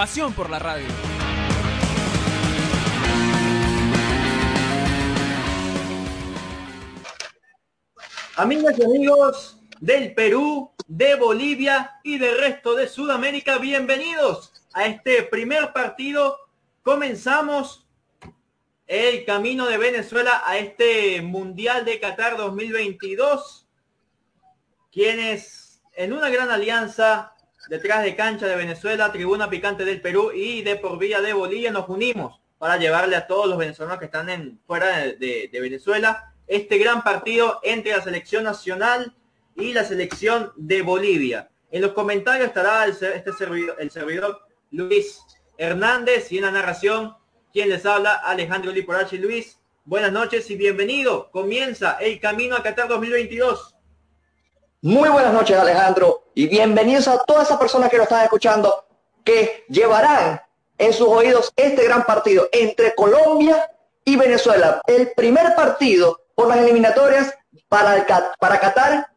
Pasión por la radio. Amigas y amigos del Perú, de Bolivia y del resto de Sudamérica, bienvenidos a este primer partido. Comenzamos el camino de Venezuela a este Mundial de Qatar 2022, quienes en una gran alianza detrás de cancha de Venezuela, Tribuna Picante del Perú y de por vía de Bolivia nos unimos para llevarle a todos los venezolanos que están en, fuera de, Venezuela este gran partido entre la selección nacional y la selección de Bolivia. En los comentarios estará el, este servidor, el servidor Luis Hernández y en la narración quien les habla Alejandro Liporachi Luis. Buenas noches y bienvenido. Comienza el camino a Qatar 2022. Muy buenas noches, Alejandro, y bienvenidos a todas esas personas que nos están escuchando, que llevarán en sus oídos este gran partido entre Colombia y Venezuela. El primer partido por las eliminatorias para, para Qatar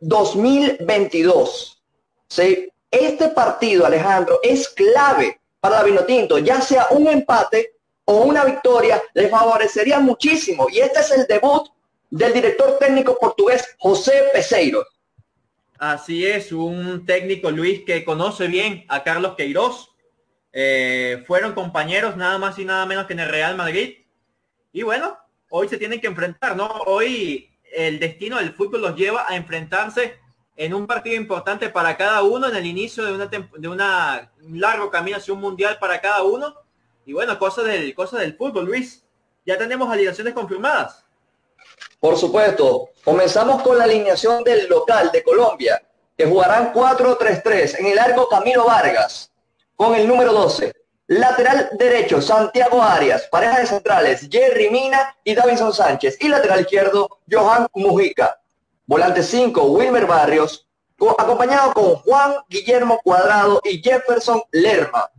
2022. ¿Sí? Este partido, Alejandro, es clave para la Vinotinto, ya sea un empate o una victoria, le favorecería muchísimo. Y este es el debut del director técnico portugués José Peseiro. Así es, un técnico Luis que conoce bien a Carlos Queiroz. Eh, fueron compañeros nada más y nada menos que en el Real Madrid. Y bueno, hoy se tienen que enfrentar, ¿no? Hoy el destino del fútbol los lleva a enfrentarse en un partido importante para cada uno en el inicio de una de una un largo camino hacia un mundial para cada uno. Y bueno, cosas del cosa del fútbol, Luis. Ya tenemos alineaciones confirmadas. Por supuesto, comenzamos con la alineación del local de Colombia, que jugarán 4-3-3 en el arco Camilo Vargas, con el número 12. Lateral derecho, Santiago Arias, pareja de centrales, Jerry Mina y Davinson Sánchez. Y lateral izquierdo, Johan Mujica. Volante 5, Wilmer Barrios, co- acompañado con Juan Guillermo Cuadrado y Jefferson Lerma.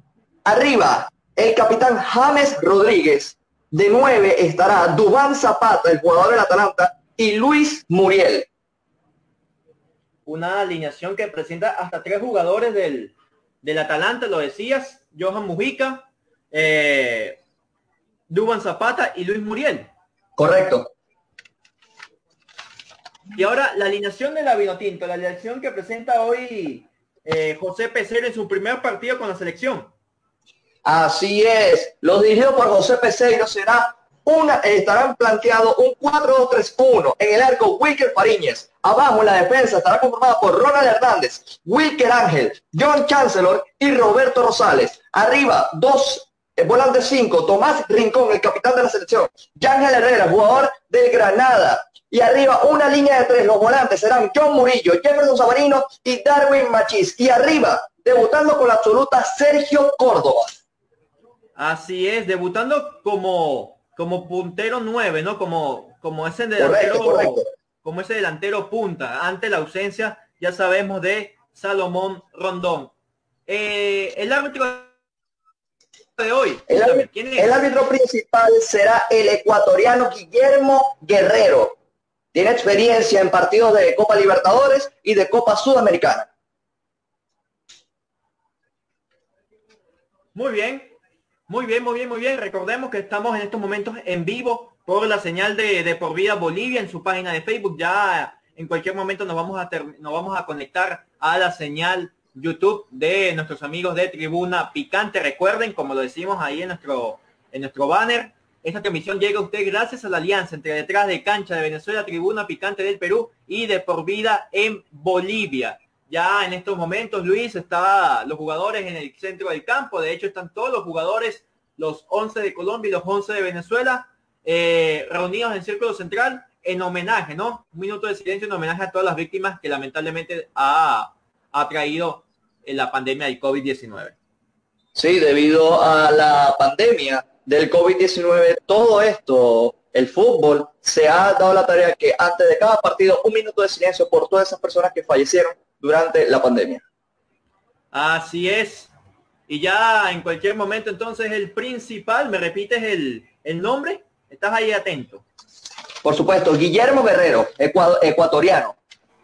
Arriba, el capitán James Rodríguez. De 9 estará Dubán Zapata, el jugador del Atalanta, y Luis Muriel. una alineación que presenta hasta tres jugadores del, del Atalanta, lo decías, Johan Mujica, eh, Duban Zapata y Luis Muriel. Correcto. Y ahora la alineación de la Vinotinto, la alineación que presenta hoy eh, José Peseiro en su primer partido con la selección. Así es. Los dirigidos por José Peseiro será una, estarán planteados un 4-2-3-1 en el arco Wilker Fariñez. Abajo en la defensa estará conformada por Ronald Hernández, Wilker Ángel, John Chancellor y Roberto Rosales. Arriba, dos eh, volantes 5, Tomás Rincón, el capitán de la selección, Yángel Herrera, jugador del Granada. Y arriba una línea de tres, los volantes serán John Murillo, Jefferson Sabarino y Darwin Machís. Y arriba, debutando con la absoluta Sergio Córdoba. Así es, debutando como, como puntero 9, ¿no? Como, como ese delantero, correcto. como ese delantero punta, ante la ausencia, ya sabemos, de Salomón Rondón. Eh, el árbitro de hoy, El, cuéntame, árbitro- ¿quién es? el árbitro principal será el ecuatoriano Guillermo Guerrero. Tiene experiencia en partidos de Copa Libertadores y de Copa Sudamericana. Muy bien, muy bien, muy bien, muy bien. Recordemos que estamos en estos momentos en vivo por la señal de, de Por Vida Bolivia en su página de Facebook. Ya en cualquier momento nos vamos a nos vamos a conectar a la señal YouTube de nuestros amigos de Tribuna Picante. Recuerden, como lo decimos ahí en nuestro en nuestro banner, esta transmisión llega a usted gracias a la alianza entre detrás de cancha de Venezuela, Tribuna Picante del Perú y de Por Vida en Bolivia. Ya en estos momentos, Luis, está los jugadores en el centro del campo. De hecho, están todos los jugadores, los 11 de Colombia y los 11 de Venezuela, eh, reunidos en círculo central en homenaje, ¿no? Un minuto de silencio en homenaje a todas las víctimas que lamentablemente ha, ha traído en la pandemia del COVID-19. Sí, debido a la pandemia del COVID-19, todo esto, el fútbol, se ha dado la tarea que antes de cada partido un minuto de silencio por todas esas personas que fallecieron durante la pandemia. Así es. Y ya en cualquier momento entonces el principal, ¿me repites el, el nombre? ¿Estás ahí atento? Por supuesto, Guillermo Guerrero, ecuatoriano.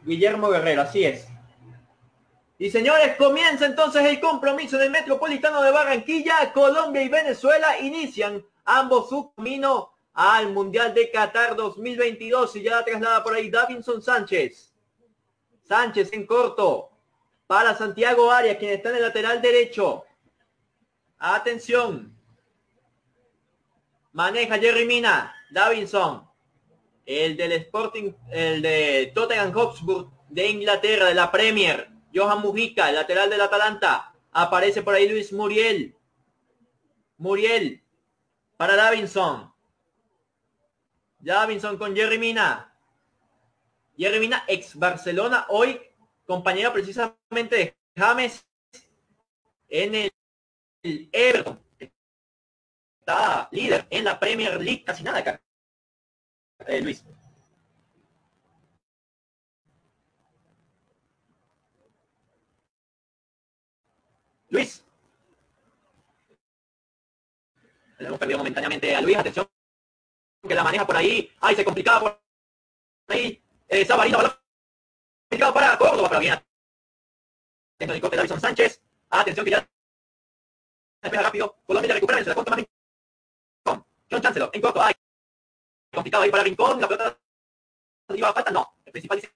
Guillermo Guerrero, así es. Y señores, comienza entonces el compromiso del Metropolitano de Barranquilla. Colombia y Venezuela inician ambos su camino al Mundial de Qatar 2022 y ya la traslada por ahí Davinson Sánchez. Sánchez en corto para Santiago Arias, quien está en el lateral derecho. Atención. Maneja Jerry Mina, Davinson. El del Sporting, el de Tottenham Hotspur de Inglaterra, de la Premier. Johan Mujica, el lateral del Atalanta. Aparece por ahí Luis Muriel. Muriel para Davinson. Davinson con Jerry Mina. Jerry Mina, ex Barcelona, hoy compañero precisamente de James en el, Everton. Está líder en la Premier League, casi nada acá. Eh, Luis. Luis. Hemos perdido momentáneamente a Luis. Atención que la maneja por ahí. Ay, se complicaba por ahí. Eh, Sabarino, balón complicado para Córdoba, pero bien. Corte de Davison Sánchez. Atención que ya espera rápido. Colombia recupera, se la contra más Rincón. John Chancellor, en corto. Ay, complicado ahí para Rincón. La pelota iba a falta. No, el principal dice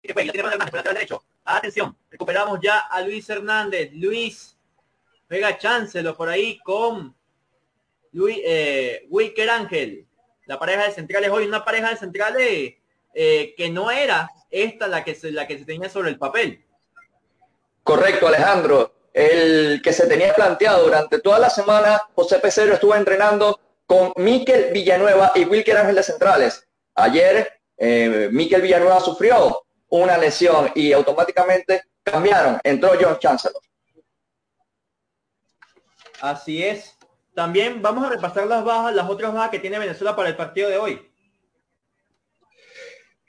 que fue. Ya tiene Hernández por el lateral derecho. Atención, recuperamos ya a Luis Hernández. Luis pega Chancellor por ahí con Luis, eh, Wilker Ángel. La pareja de centrales hoy, una pareja de centrales eh, que no era esta la que, se, la que se tenía sobre el papel. Correcto, Alejandro. El que se tenía planteado durante toda la semana, José Pecero estuvo entrenando con Miquel Villanueva y Wilker Ángel de Centrales. Ayer, eh, Miquel Villanueva sufrió una lesión y automáticamente cambiaron. Entró John Chancellor. Así es. También vamos a repasar las bajas, las otras bajas que tiene Venezuela para el partido de hoy.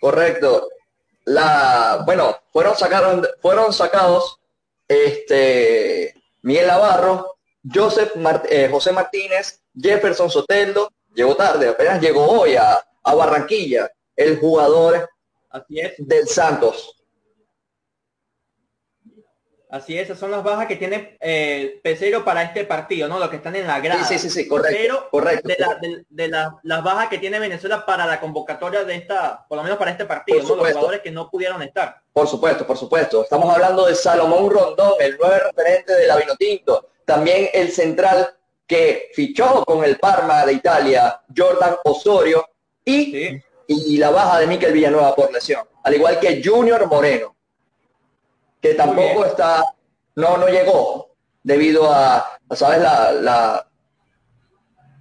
Correcto. La, bueno, fueron sacaron, fueron sacados este Miguel Navarro, Joseph eh, José Martínez, Jefferson Soteldo, llegó tarde, apenas llegó hoy a, a Barranquilla, el jugador Así es. del Santos. Así es, esas son las bajas que tiene eh, Pesero para este partido, ¿no? Los que están en la grada. Sí, sí, sí, correcto. correcto. De, las bajas que tiene Venezuela para la convocatoria de esta, por lo menos para este partido, ¿no? Los jugadores que no pudieron estar. Por supuesto, por supuesto. Estamos hablando de Salomón Rondón, el nuevo referente de la Vinotinto. También el central que fichó con el Parma de Italia, Jordan Osorio, y, y la baja de Miquel Villanueva por lesión. Al igual que Junior Moreno que tampoco está, no, no llegó debido a, ¿sabes? La, la,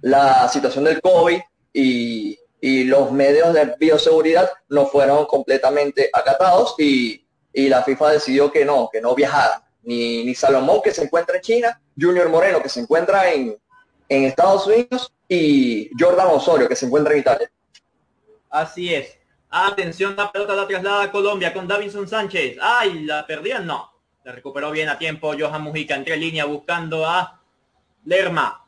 la situación del COVID y, y, los medios de bioseguridad no fueron completamente acatados y, y, la FIFA decidió que no, que no viajara. Ni, ni Salomón que se encuentra en China, Junior Moreno que se encuentra en, en Estados Unidos y Jordan Osorio que se encuentra en Italia. Así es. Atención, la pelota la traslada a Colombia con Davinson Sánchez. ¡Ay! ¿La perdían? No. La recuperó bien a tiempo Johan Mujica. Entre línea buscando a Lerma.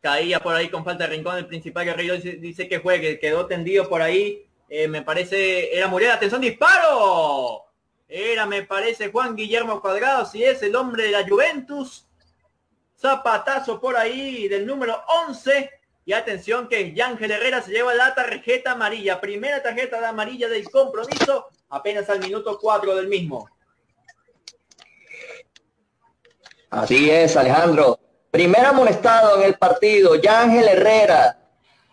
Caía por ahí con falta de rincón. El principal guerrero dice, que juegue. Quedó tendido por ahí. Eh, me parece, era Muriel. Atención, disparo. Era, me parece, Juan Guillermo Cuadrado. Si es el hombre de la Juventus. Zapatazo por ahí del número 11 y atención que Yángel Herrera se lleva la tarjeta amarilla. Primera tarjeta de amarilla del compromiso, apenas al minuto 4 del mismo. Así es, Alejandro. Primer amonestado en el partido, Yángel Herrera,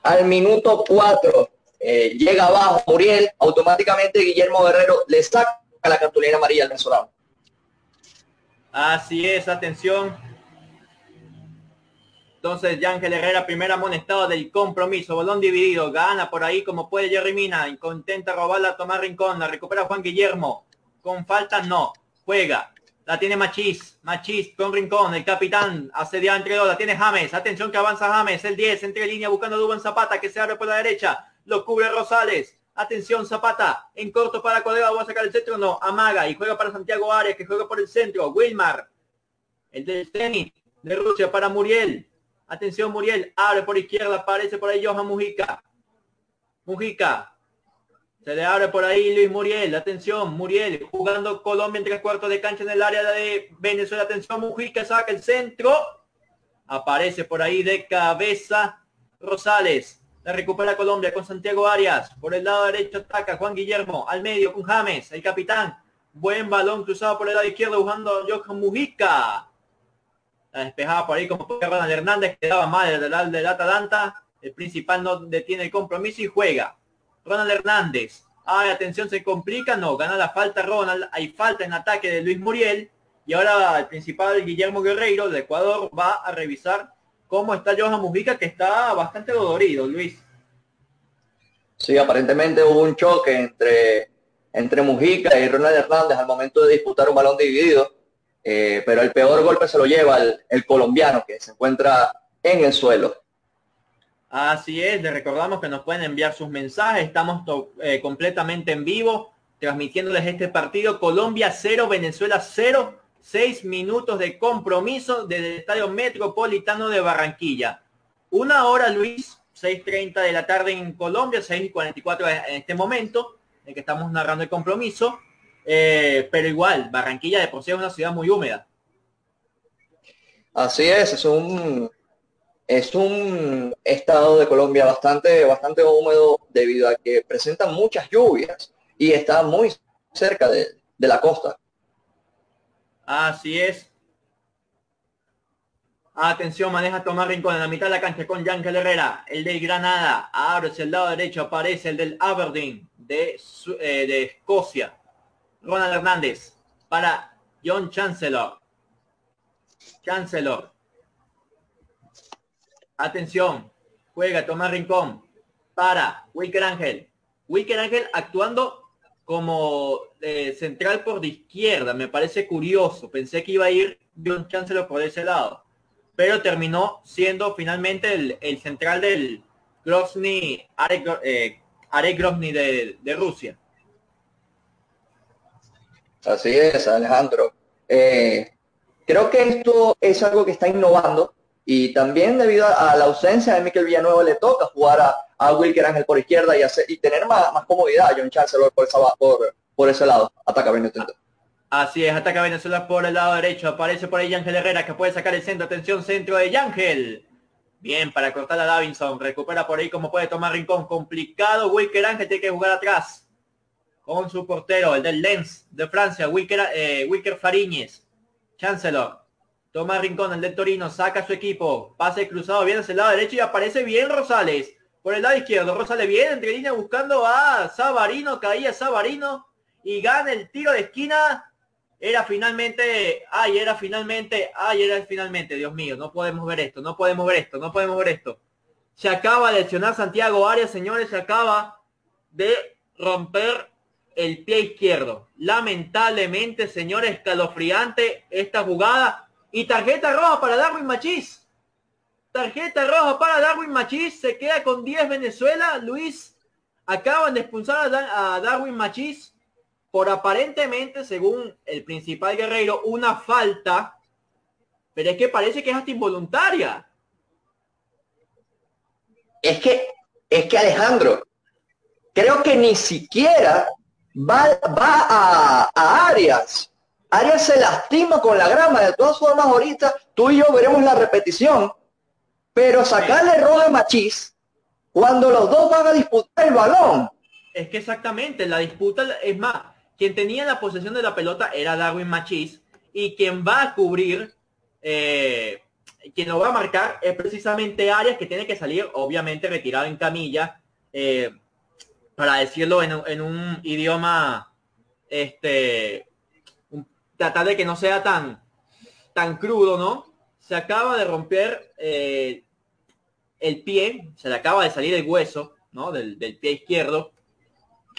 al minuto 4. Eh, llega abajo Muriel, automáticamente Guillermo Guerrero le saca la cartulina amarilla al venezolano. Así es, atención. Entonces, Yángel Herrera, primera amonestado del compromiso. Bolón dividido. Gana por ahí como puede Jerry Mina. Intenta robarla a Tomás Rincón. La recupera Juan Guillermo. Con falta no. Juega. La tiene Machís. Machís con Rincón. El capitán de entre dos. La tiene James. Atención que avanza James. El 10 entre línea buscando a Dubán Zapata que se abre por la derecha. Lo cubre Rosales. Atención Zapata. En corto para Codega. Va a sacar el centro. No. Amaga. Y juega para Santiago Arias que juega por el centro. Wilmar. El del tenis de Rusia para Muriel. Atención Muriel. Abre por izquierda. Aparece por ahí Johan Mujica. Mujica. Se le abre por ahí Luis Muriel. Atención, Muriel jugando Colombia en tres cuartos de cancha en el área de Venezuela. Atención, Mujica saca el centro. Aparece por ahí de cabeza Rosales. La recupera Colombia con Santiago Arias. Por el lado derecho ataca Juan Guillermo. Al medio con James, el capitán. Buen balón cruzado por el lado izquierdo buscando a Johan Mujica. La despejaba por ahí como Ronald Hernández. Quedaba mal del, del Atalanta. El principal no detiene el compromiso y juega. Ronald Hernández. Ay, atención, se complica. No, gana la falta Ronald. Hay falta en ataque de Luis Muriel. Y ahora el principal Guillermo Guerreiro de Ecuador va a revisar cómo está Johan Mujica, que está bastante dolorido, Luis. Sí, aparentemente hubo un choque entre, entre Mujica y Ronald Hernández al momento de disputar un balón dividido. Eh, pero el peor golpe se lo lleva el colombiano que se encuentra en el suelo. Así es, les recordamos que nos pueden enviar sus mensajes, estamos eh, completamente en vivo, transmitiéndoles este partido, Colombia 0, Venezuela 0, 6 minutos de compromiso desde el Estadio Metropolitano de Barranquilla. Una hora, Luis, 6.30 de la tarde en Colombia, 6.44 en este momento, en que estamos narrando el compromiso, eh, pero igual, Barranquilla de por sí es una ciudad muy húmeda. Así es, es un, es un estado de Colombia bastante, bastante húmedo debido a que presenta muchas lluvias y está muy cerca de, la costa. Así es. Atención, maneja Tomás Rincón en la mitad de la cancha con Yángel Herrera, el del Granada. Abre el lado derecho, aparece el del Aberdeen de, eh, de Escocia. Ronald Hernández para John Chancellor. Chancellor Atención. Juega Tomás Rincón. Para Wicker Ángel. Wicker Ángel actuando como eh, central por de izquierda. Me parece curioso. Pensé que iba a ir John Chancellor por ese lado. Pero terminó siendo finalmente el, central del Grozny, Arek, eh, Grozny de, de, Rusia. Así es, Alejandro. Eh, creo que esto es algo que está innovando y también debido a, la ausencia de Miquel Villanueva le toca jugar a, a Wilker Ángel por izquierda y, hacer, y tener más, más comodidad a John Chancellor por, esa, por, por ese lado. Ataca Venezuela. Así es, ataca Venezuela por el lado derecho. Aparece por ahí Ángel Herrera que puede sacar el centro. Atención, centro de Ángel. Bien, para cortar a Davinson. Recupera por ahí como puede tomar Rincón. Complicado. Wilker Ángel tiene que jugar atrás. Con su portero, el del Lens de Francia. Wilker, eh, Wilker Fariñez. Chancellor. Toma Rincón, el del Torino, saca su equipo. Pase cruzado bien hacia el lado derecho y aparece bien Rosales. Por el lado izquierdo, Rosales bien entre línea buscando a Sabarino. Caía Sabarino y gana el tiro de esquina. Era finalmente, ay, era finalmente, ay, era finalmente, Dios mío, no podemos ver esto, no podemos ver esto, no podemos ver esto. Se acaba de lesionar Santiago Arias, señores, se acaba de romper el pie izquierdo. Lamentablemente, señores, escalofriante esta jugada y tarjeta roja para Darwin Machís. Tarjeta roja para Darwin Machís. Se queda con 10 Venezuela. Luis, acaban de expulsar a, Darwin Machís por aparentemente, según el principal guerrero, una falta. Pero es que parece que es hasta involuntaria. Es que, es que Alejandro, creo que ni siquiera va, va a, a Arias Arias se lastima con la grama. De todas formas, ahorita tú y yo veremos la repetición. Pero sacarle roja a Machís cuando los dos van a disputar el balón. Es que exactamente, la disputa es más, quien tenía la posesión de la pelota era Darwin Machís y quien va a cubrir, eh, quien lo va a marcar es precisamente Arias que tiene que salir, obviamente retirado en camilla, eh, para decirlo en, en, un idioma este tratar de que no sea tan, tan crudo, ¿no? Se acaba de romper eh, el pie, se le acaba de salir el hueso, ¿no? Del, pie izquierdo.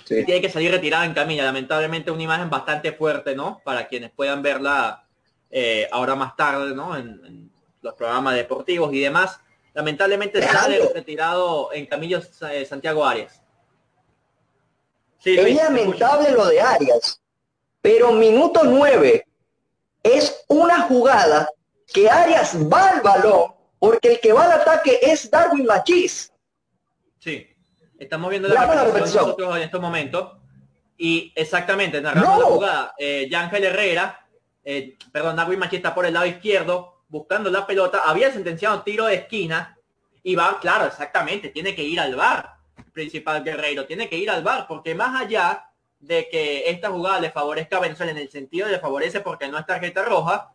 y tiene que salir retirado en camilla. Lamentablemente una imagen bastante fuerte, ¿no? Para quienes puedan verla eh, ahora más tarde, ¿no? En, los programas deportivos y demás. Lamentablemente sale retirado en camillo eh, Santiago Arias. Sí, es lamentable lo de Arias, pero minuto nueve es una jugada que Arias va al balón porque el que va al ataque es Darwin Machís. Sí. Estamos viendo la, repetición nosotros en estos momentos. Y exactamente, narrando la jugada, eh, Yángel Herrera, eh, perdón, Darwin Machista por el lado izquierdo, buscando la pelota, había sentenciado tiro de esquina y va, claro, exactamente, tiene que ir al bar, principal guerrero, tiene que ir al bar, porque más allá de que esta jugada le favorezca a Venezuela en el sentido de le favorece porque no es tarjeta roja,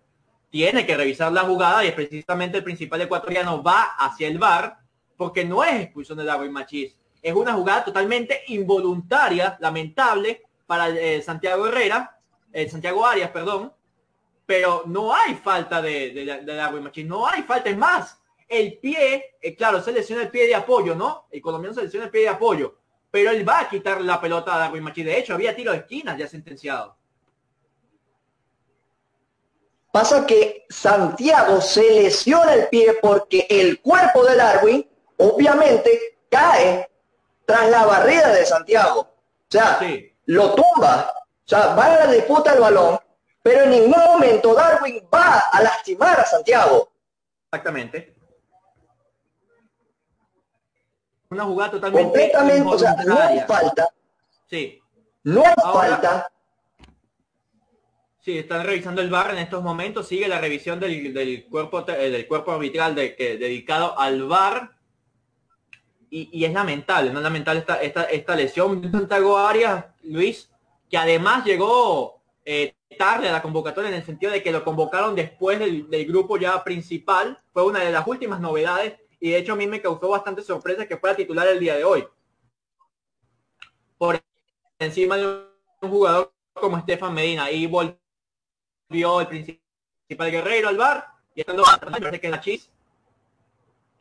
tiene que revisar la jugada y precisamente el principal ecuatoriano va hacia el bar porque no es expulsión de Darwin Machis es una jugada totalmente involuntaria, lamentable para eh, Santiago Herrera, eh, Santiago Arias, perdón, pero no hay falta de, de, de no hay falta, es más, el pie, eh, claro, se lesiona el pie de apoyo, ¿no? El colombiano se lesiona el pie de apoyo, pero él va a quitar la pelota a Darwin Machín, de hecho había tiro de esquina ya sentenciado. Pasa que Santiago se lesiona el pie porque el cuerpo de Darwin obviamente cae tras la barrida de Santiago. O sea, lo tumba. O sea, va a la disputa el balón, pero en ningún momento Darwin va a lastimar a Santiago. Exactamente. Una jugada totalmente completamente, o sea, no hay falta. Sí. No hay falta. Sí, están revisando el bar en estos momentos. Sigue la revisión del, cuerpo eh, del cuerpo arbitral de, que, dedicado al bar y, es lamentable, ¿no? Lamentable esta, esta, esta lesión. Santiago Arias, Luis, que además llegó eh, tarde a la convocatoria en el sentido de que lo convocaron después del, grupo ya principal. Fue una de las últimas novedades y de hecho a mí me causó bastante sorpresa que fuera titular el día de hoy. Por encima de un jugador como Estefan Medina y volvió el principal guerrero al bar y estando que la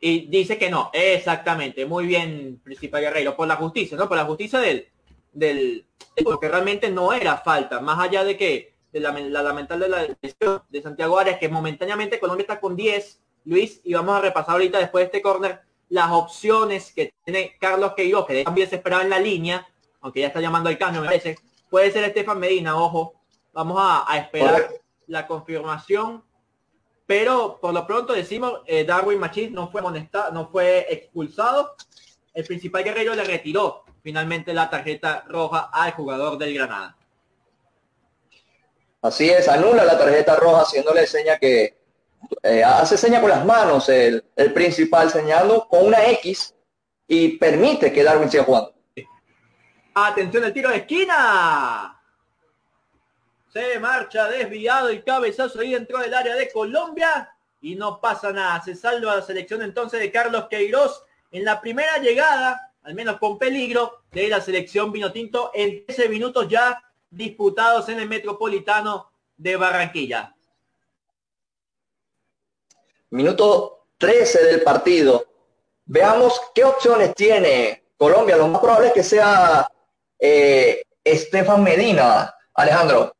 y dice que no, exactamente, muy bien, Principal Guerrero, por la justicia, ¿no? Por la justicia del, del, porque realmente no era falta, más allá de que de la, lamentable de la de Santiago Arias, que momentáneamente Colombia está con 10, Luis, y vamos a repasar ahorita después de este córner las opciones que tiene Carlos Queiroz, que también se esperaba en la línea, aunque ya está llamando al cambio, me parece. Puede ser Estefan Medina, ojo. Vamos a, a esperar la confirmación pero por lo pronto decimos, eh, Darwin Machis no fue amonestado, no fue expulsado. El principal guerrero le retiró finalmente la tarjeta roja al jugador del Granada. Así es, anula la tarjeta roja haciéndole seña que eh, hace seña con las manos el, principal señalando con una X y permite que Darwin siga jugando. Atención el tiro de esquina. Se marcha desviado el cabezazo ahí dentro del área de Colombia y no pasa nada. Se salva la selección entonces de Carlos Queiroz en la primera llegada, al menos con peligro, de la selección Vinotinto en 13 minutos ya disputados en el Metropolitano de Barranquilla. Minuto 13 del partido. Veamos qué opciones tiene Colombia. Lo más probable es que sea eh, Estefan Medina, Alejandro.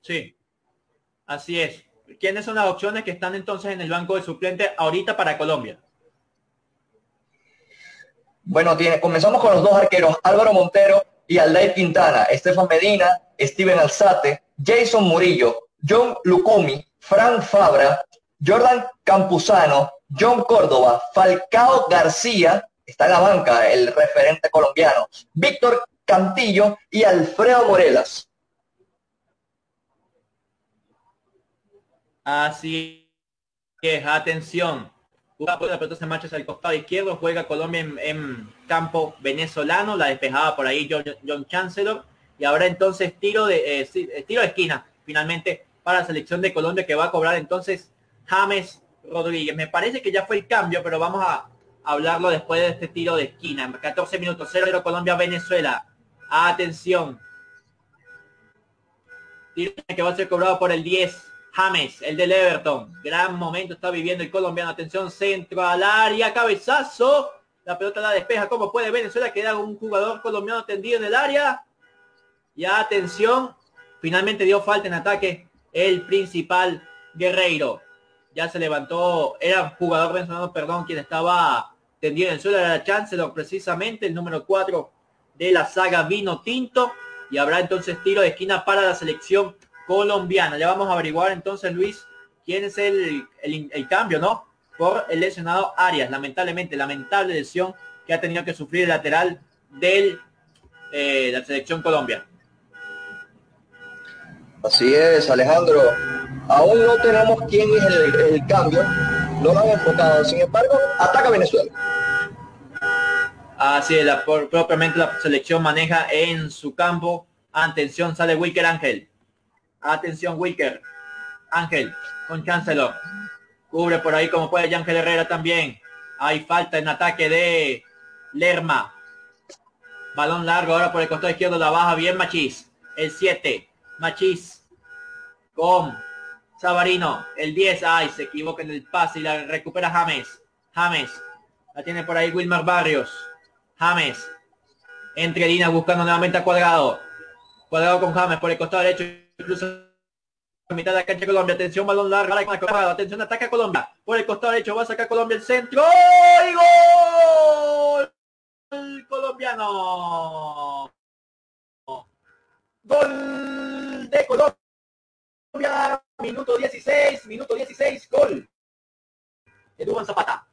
Sí, así es. ¿Quiénes son las opciones que están entonces en el banco de suplente ahorita para Colombia? Bueno, tiene, comenzamos con los dos arqueros, Álvaro Montero y Aldair Quintana, Estefan Medina, Steven Alzate, Jason Murillo, John Lucumi, Fran Fabra, Jordan Campuzano, John Córdoba, Falcao García, está en la banca el referente colombiano, Víctor Cantillo y Alfredo Morelas. Así que atención. Una pelota se marcha hacia el costado izquierdo, juega Colombia en, campo venezolano, la despejaba por ahí John, Chancellor. Y ahora entonces tiro de, eh, eh, tiro de esquina, finalmente, para la selección de Colombia que va a cobrar entonces James Rodríguez. Me parece que ya fue el cambio, pero vamos a hablarlo después de este tiro de esquina. 14 minutos, 0 Colombia-Venezuela. Atención. Tiro que va a ser cobrado por el 10 James, el del Everton. Gran momento está viviendo el colombiano. Atención, centro al área, cabezazo. La pelota la despeja. Como puede Venezuela queda un jugador colombiano tendido en el área. Y atención. Finalmente dio falta en ataque el principal Guerreiro. Ya se levantó. Era jugador venezolano, perdón, quien estaba tendido en el suelo. Era Chancellor precisamente, el número 4 de la saga Vino Tinto. Y habrá entonces tiro de esquina para la selección colombiana. Ya vamos a averiguar entonces, Luis, quién es el, el, cambio, ¿no? Por el lesionado Arias. Lamentablemente, lamentable lesión que ha tenido que sufrir el lateral de eh, la selección Colombia. Así es, Alejandro. Aún no tenemos quién es el, cambio. No lo han enfocado. Sin embargo, ataca Venezuela. Así es, la, propiamente la selección maneja en su campo. Atención, sale Wilker Ángel. Atención, Wilker. Ángel con Chancellor. Cubre por ahí como puede Ángel Herrera también. Hay falta en ataque de Lerma. Balón largo ahora por el costado izquierdo. La baja bien Machís. El 7. Machís. Con Sabarino. El 10. Ay, se equivoca en el pase y la recupera James. James. La tiene por ahí Wilmar Barrios. James. Entre Lina buscando nuevamente a Cuadrado. Cuadrado con James por el costado derecho. Incluso mitad de la cancha Colombia. Atención, balón largo. Atención, ataca Colombia. Por el costado derecho va a sacar Colombia el centro. ¡Y gol! Colombiano. Gol de Colombia. Minuto 16. Minuto 16. Gol. Eduardo Zapata.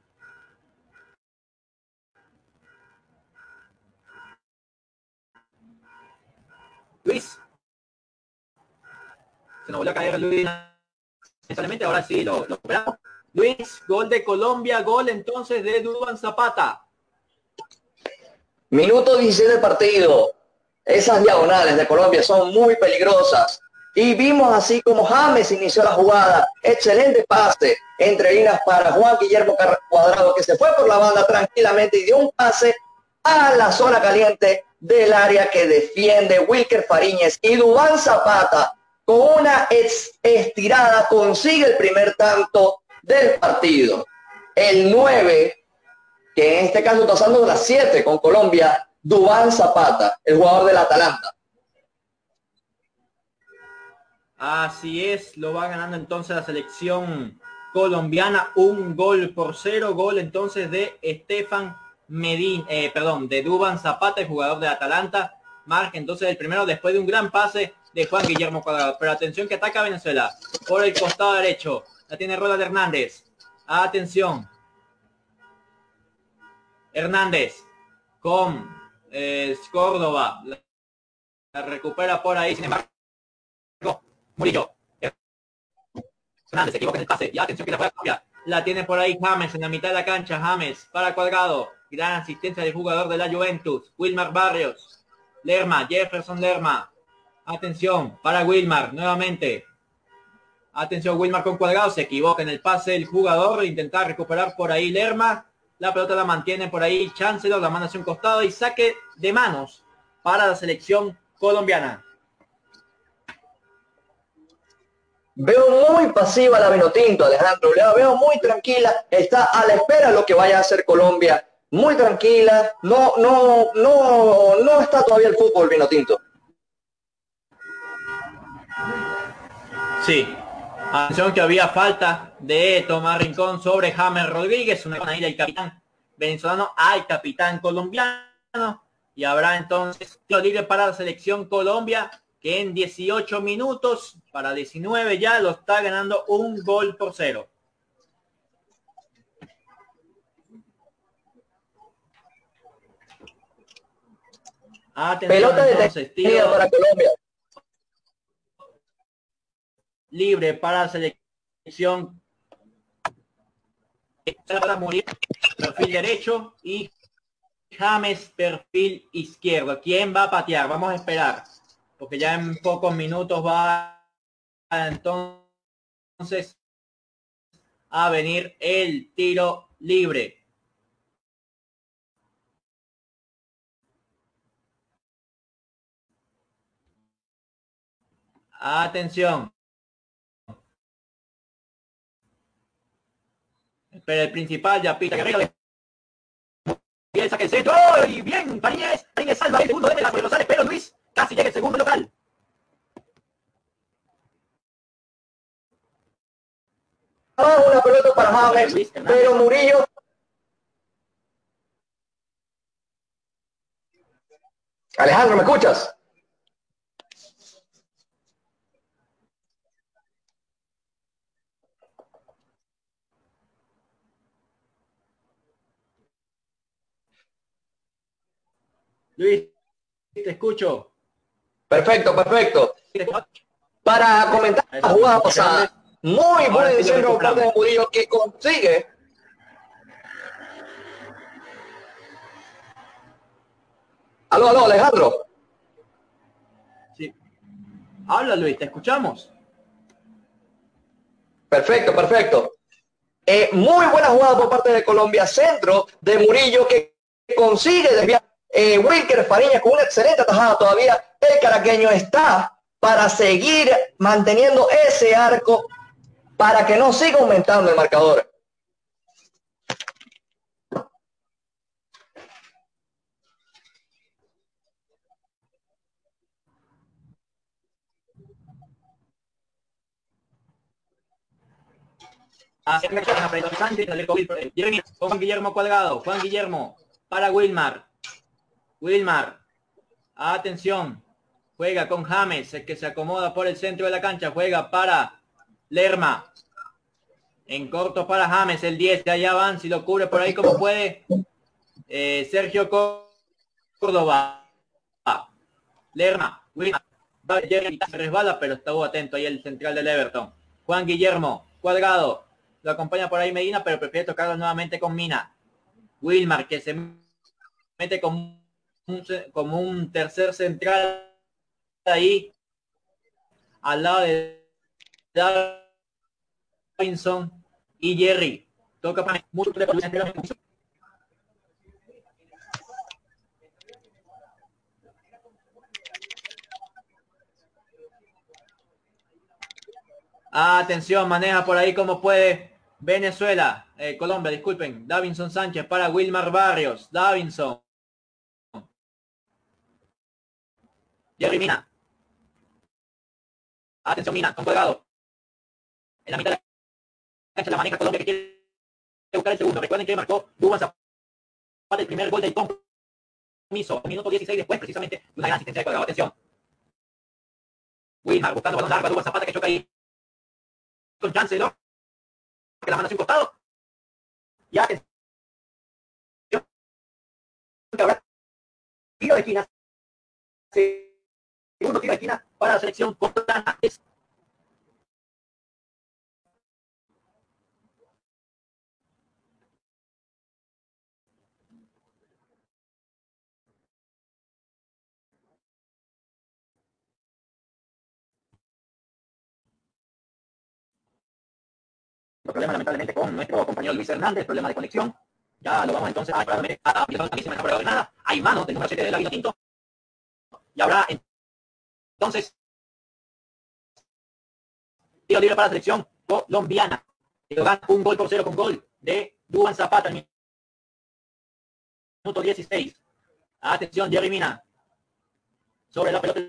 Luis. Se nos volvió a caer Luis. Ahora sí lo, lo Luis, gol de Colombia, gol entonces de Durban Zapata. Minuto 16 del partido. Esas diagonales de Colombia son muy peligrosas. Y vimos así como James inició la jugada. Excelente pase entre líneas para Juan Guillermo Cuadrado, que se fue por la banda tranquilamente y dio un pase a la zona caliente del área que defiende Wilker Fariñez y Dubán Zapata con una estirada consigue el primer tanto del partido. El 9, que en este caso está pasando de las 7 con Colombia, Dubán Zapata, el jugador del Atalanta. Así es, lo va ganando entonces la selección colombiana, un gol por cero, gol entonces de Estefan Medin, eh, perdón, de Duban Zapata, el jugador de Atalanta, marca entonces el primero después de un gran pase de Juan Guillermo Cuadrado. Pero atención que ataca Venezuela por el costado derecho. La tiene Ronald Hernández. Atención. Hernández con eh, Córdoba. La, recupera por ahí. Sin embargo, Murillo. Hernández se equivoca en el pase. Y atención que la puede La tiene por ahí James en la mitad de la cancha. James para Cuadrado. Gran asistencia del jugador de la Juventus. Wilmar Barrios. Lerma. Jefferson Lerma. Atención para Wilmar. Nuevamente. Atención Wilmar con cuadrado. Se equivoca en el pase el jugador. Intentar recuperar por ahí Lerma. La pelota la mantiene por ahí Chancellor. La manda hacia un costado y saque de manos para la selección colombiana. Veo muy pasiva la Vinotinto, Alejandro. La veo muy tranquila. Está a la espera de lo que vaya a hacer Colombia muy tranquila, no, no, no, no está todavía el fútbol vino tinto. Sí, atención que había falta de Tomás Rincón sobre James Rodríguez, una ahí del capitán venezolano al capitán colombiano. Y habrá entonces lo libre para la selección Colombia, que en 18 minutos, para 19 ya lo está ganando un gol por cero. Pelota de para Colombia. Libre para la selección. Para morir, perfil derecho y James perfil izquierdo. ¿Quién va a patear? Vamos a esperar. Porque ya en pocos minutos va entonces a venir el tiro libre. Atención. Pero el principal ya pita. Y el saque el centro. Y bien, Parías. Parías salva el segundo de Rosales, pero Luis casi llega el segundo local. Ah, una pelota para James, pero Murillo Alejandro, ¿me escuchas? Luis, te escucho. Perfecto, perfecto. Para comentar la jugada pasada, muy buen centro por parte de Murillo que consigue Aló, aló, Alejandro. Sí. Habla, Luis, te escuchamos. Perfecto, perfecto. Eh, muy buena jugada por parte de Colombia. Centro de Murillo que consigue desviar. Eh, Wilker Fariña con una excelente atajada todavía. El caraqueño está para seguir manteniendo ese arco para que no siga aumentando el marcador. Juan Guillermo Cuadrado, Juan Guillermo, para Wilmar. Wilmar, atención, juega con James, el que se acomoda por el centro de la cancha, juega para Lerma. En corto para James, el 10, de allá van, si lo cubre por ahí como puede. Eh, Sergio Córdoba. Lerma. Se resbala, pero estuvo atento ahí el central del Everton. Juan Guillermo, cuadrado, lo acompaña por ahí Medina, pero prefiere tocarlo nuevamente con Mina. Wilmar, que se mete como un tercer central ahí, al lado de Davinson y Jerry. Toca para mucho Atención, maneja por ahí como puede. Venezuela, eh, Colombia, disculpen. Davinson Sánchez para Wilmar Barrios. Davinson. Jerry Mina. Atención, Mina, con colgado. En la mitad de la cancha la maneja Colombia que quiere buscar el segundo. Recuerden que marcó Dubán Zapata el primer gol del compromiso. Minuto 16 después, precisamente, una gran asistencia de colgado. Atención. Wilmar buscando balón largo. Dubán Zapata que choca ahí con chance, ¿no? que la manda hacia un costado. Ya que tiro de esquina. Segundo tiro de esquina para la selección contra problema lamentablemente con nuestro compañero Luis Hernández, problema de conexión. Ya lo vamos entonces a a, a, a, nada. Hay manos del número 7 de la Tinto. Y habrá entonces tiro libre para la selección colombiana. Un gol por cero con gol de Duan Zapata. Minuto 16. Atención, Jerry Mina. Sobre la pelota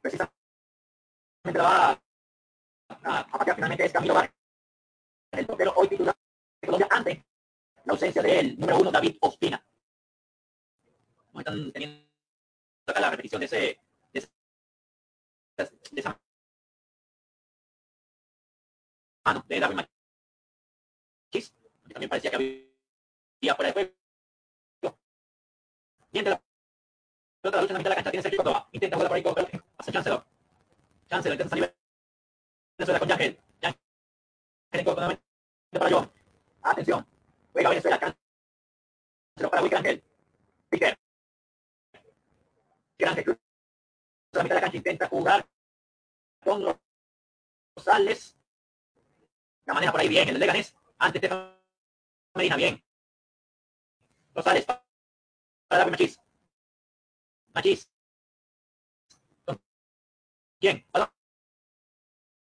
precisamente la va a, a, finalmente es Camilo Vargas, el portero hoy titular de Colombia ante ausencia del número uno David Ospina. Están teniendo acá la repetición de ese de esa, de mano de David Machis. También parecía que había fuera de la en la de. Intenta jugar por ahí con hace Chancellor. Chancellor intenta salir con Yangel. Para. Atención. Chancellor para Wicker Ángel. Wicker Ángel cruza la mitad de la cancha. Intenta jugar con Rosales. La maneja por ahí bien. El Leganés. Antes de Medina. Bien. Rosales. Para David Machis. Machis. ¿Quién?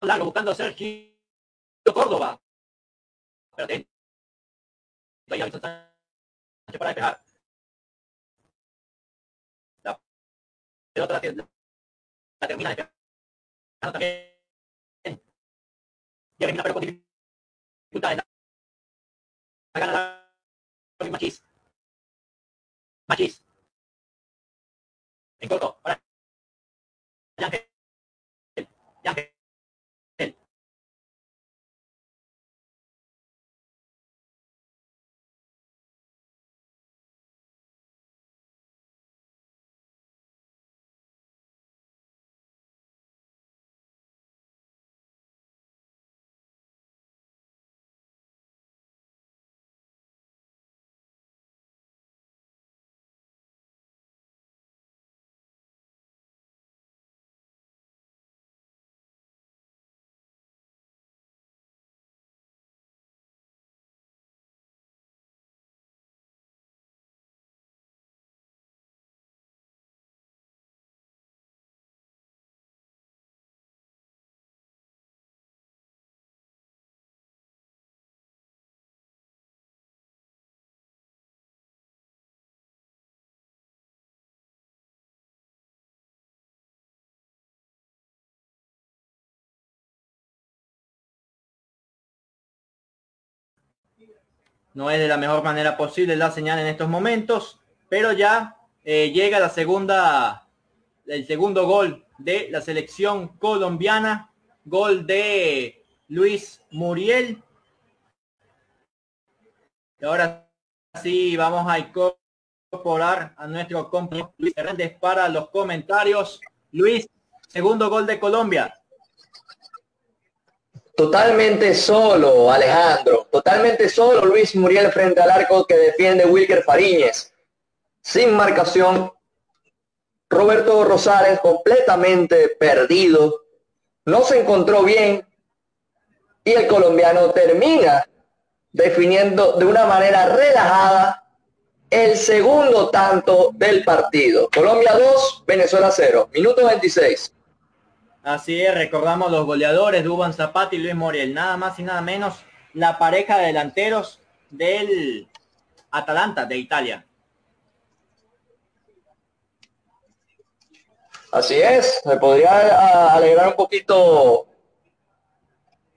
largo buscando a Sergio Córdoba. Pero Alexis Sánchez para despejar. La pelota la, la termina despejando también. Jeremy, pero con dificultades. La gana la Machis. Machis. En corto. Ahora. No es de la mejor manera posible la señal en estos momentos, pero ya eh, llega la segunda, el segundo gol de la selección colombiana, gol de Luis Muriel. Y ahora sí vamos a incorporar a nuestro compañero Luis Hernández para los comentarios. Luis, segundo gol de Colombia. Totalmente solo, Alejandro. Totalmente solo Luis Muriel frente al arco que defiende Wilker Fariñez. Sin marcación. Roberto Rosales completamente perdido. No se encontró bien. Y el colombiano termina definiendo de una manera relajada el segundo tanto del partido. Colombia 2, Venezuela 0. Minuto 26. Así es, recordamos los goleadores, Duban Zapata y Luis Moriel, nada más y nada menos la pareja de delanteros del Atalanta de Italia. Así es, me podría a- alegrar un poquito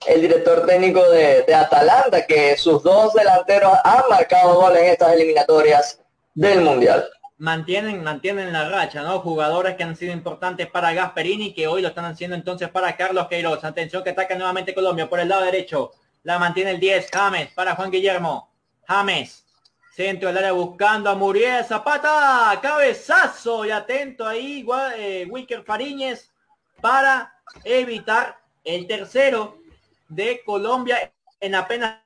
el director técnico de, de Atalanta, que sus dos delanteros han marcado goles en estas eliminatorias del Mundial. Mantienen, mantienen la racha, ¿no? Jugadores que han sido importantes para Gasperini, que hoy lo están haciendo entonces para Carlos Queiroz. Atención que ataca nuevamente Colombia por el lado derecho. La mantiene el 10, James, para Juan Guillermo. James, centro del área buscando a Muriel Zapata, cabezazo y atento ahí, eh, Wicker Fariñez, para evitar el tercero de Colombia en apenas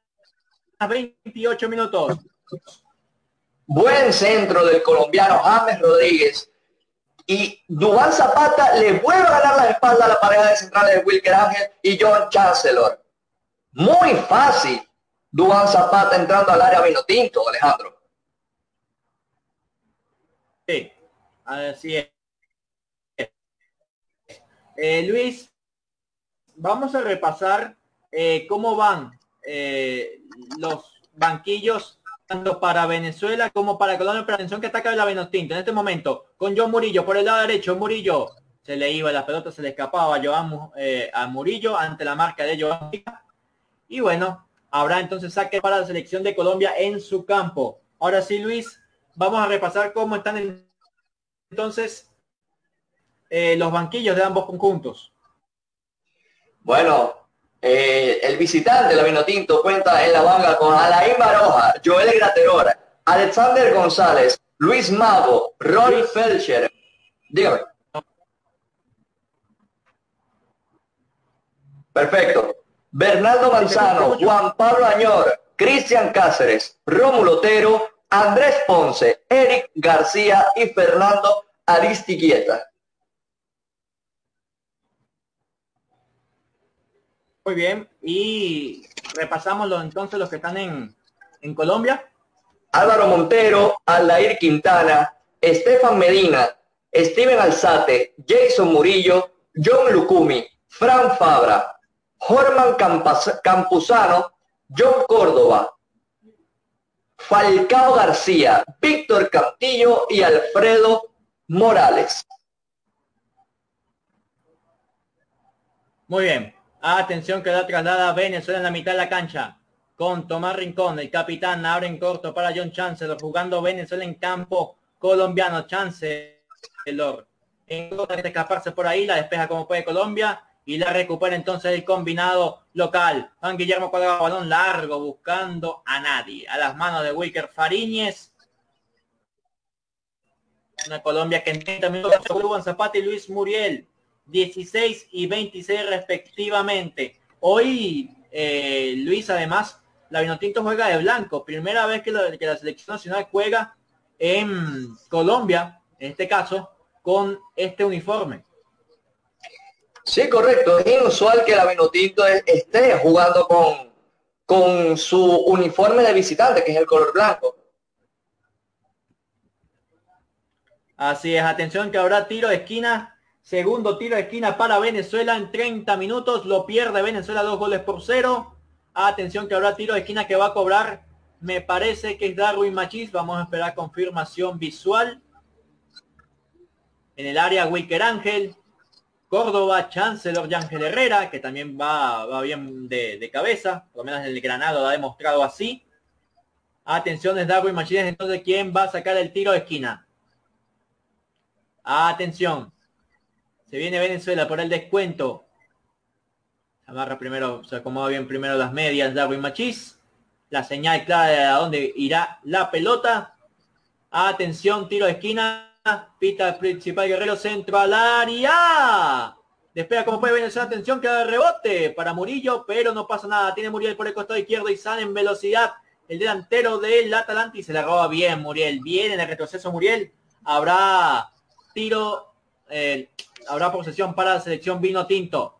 28 minutos. Buen centro del colombiano James Rodríguez. Y Dubán Zapata le vuelve a ganar la espalda a la pareja de centrales de Wilker Ángel y John Chancellor. Muy fácil. Dubán Zapata entrando al área vino tinto, Alejandro. Sí, así es. Eh, Luis, vamos a repasar eh, cómo van eh, los banquillos tanto para Venezuela como para Colombia, pero atención que ataca la Venotinto en este momento con John Murillo por el lado derecho, Murillo se le iba la pelota, se le escapaba Joan, eh, a Murillo ante la marca de Joan y bueno, habrá entonces saque para la selección de Colombia en su campo. Ahora sí, Luis, vamos a repasar cómo están en- entonces eh, los banquillos de ambos conjuntos. Bueno, eh, el visitante, la Vinotinto, cuenta en la banca con Alain Baroja, Joel Graterora, Alexander González, Luis Mago, Luis. Felcher. Dígame. Perfecto. Bernardo Manzano, Juan Pablo Añor, Cristian Cáceres, Rómulo Otero, Andrés Ponce, Eric García y Fernando Aristiquieta. Muy bien. Y repasamos los, entonces los que están en, en Colombia. Álvaro Montero, Aldair Quintana, Estefan Medina, Steven Alzate, Jason Murillo, John Lucumi, Fran Fabra, Jorman Campuzano, John Córdoba, Falcao García, Víctor Castillo y Alfredo Morales. Muy bien. Atención que da traslada Venezuela en la mitad de la cancha. Con Tomás Rincón, el capitán, abre en corto para John Chancellor, jugando Venezuela en campo colombiano. Chancellor en de escaparse por ahí, la despeja como puede Colombia y la recupera entonces el combinado local. Juan Guillermo Cuadrado, balón largo, buscando a nadie. A las manos de Wicker Fariñez. Una Colombia que en 30 minutos Zapata y Luis Muriel. 16 y 26 respectivamente. Hoy eh, Luis además, la Vinotinto juega de blanco. Primera vez que la selección nacional juega en Colombia, en este caso, con este uniforme. Sí, correcto. Es inusual que la Vinotinto esté jugando con, con su uniforme de visitante, que es el color blanco. Así es, atención que habrá tiro de esquina. Segundo tiro de esquina para Venezuela en 30 minutos. Lo pierde Venezuela dos goles por cero. Atención que habrá tiro de esquina que va a cobrar. Me parece que es Darwin Machis. Vamos a esperar confirmación visual en el área Wicker Ángel, Córdoba, Chancellor y Ángel Herrera, que también va, va bien de, cabeza, por lo menos el Granado lo ha demostrado así. Atención, es Darwin Machines, entonces, ¿quién va a sacar el tiro de esquina? Atención. Se viene Venezuela por el descuento. Amarra primero, se acomoda bien primero las medias Darwin Machis. La señal clara de a dónde irá la pelota. Atención, tiro de esquina. Pita el principal guerrero centro al área. Despega como puede Venezuela. Atención que da rebote para Murillo, pero no pasa nada. Tiene Muriel por el costado izquierdo y sale en velocidad el delantero del Atalanta y se la roba bien Muriel. Bien en el retroceso Muriel. Habrá tiro, eh, habrá posesión para la selección vino tinto.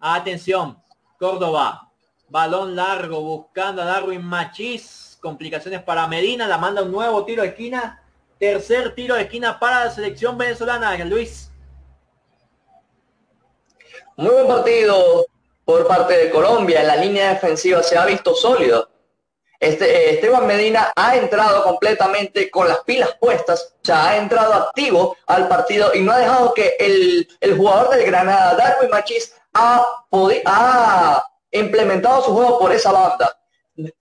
Atención, Córdoba. Balón largo buscando a Darwin Machis. Complicaciones para Medina. La manda un nuevo tiro de esquina Tercer tiro de esquina para la selección venezolana, Luis. Muy buen partido por parte de Colombia. La línea defensiva se ha visto sólido. Este, eh, Esteban Medina ha entrado completamente con las pilas puestas, o sea, ha entrado activo al partido y no ha dejado que el, jugador del Granada, Darwin Machis, ha, implementado su juego por esa banda.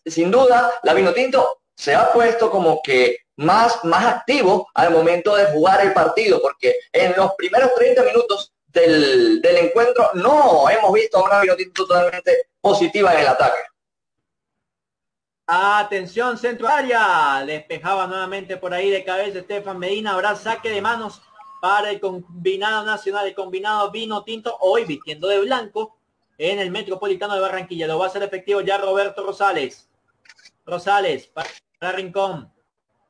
Sin duda, la Vinotinto se ha puesto como que más, más activo al momento de jugar el partido, porque en los primeros 30 minutos del, encuentro no hemos visto una Vinotinto totalmente positiva en el ataque. Atención, centro área. Despejaba nuevamente por ahí de cabeza Estefan Medina. Habrá saque de manos para el combinado nacional, el combinado vino tinto, hoy vistiendo de blanco en el Metropolitano de Barranquilla. Lo va a hacer efectivo ya Roberto Rosales. Rosales para Rincón.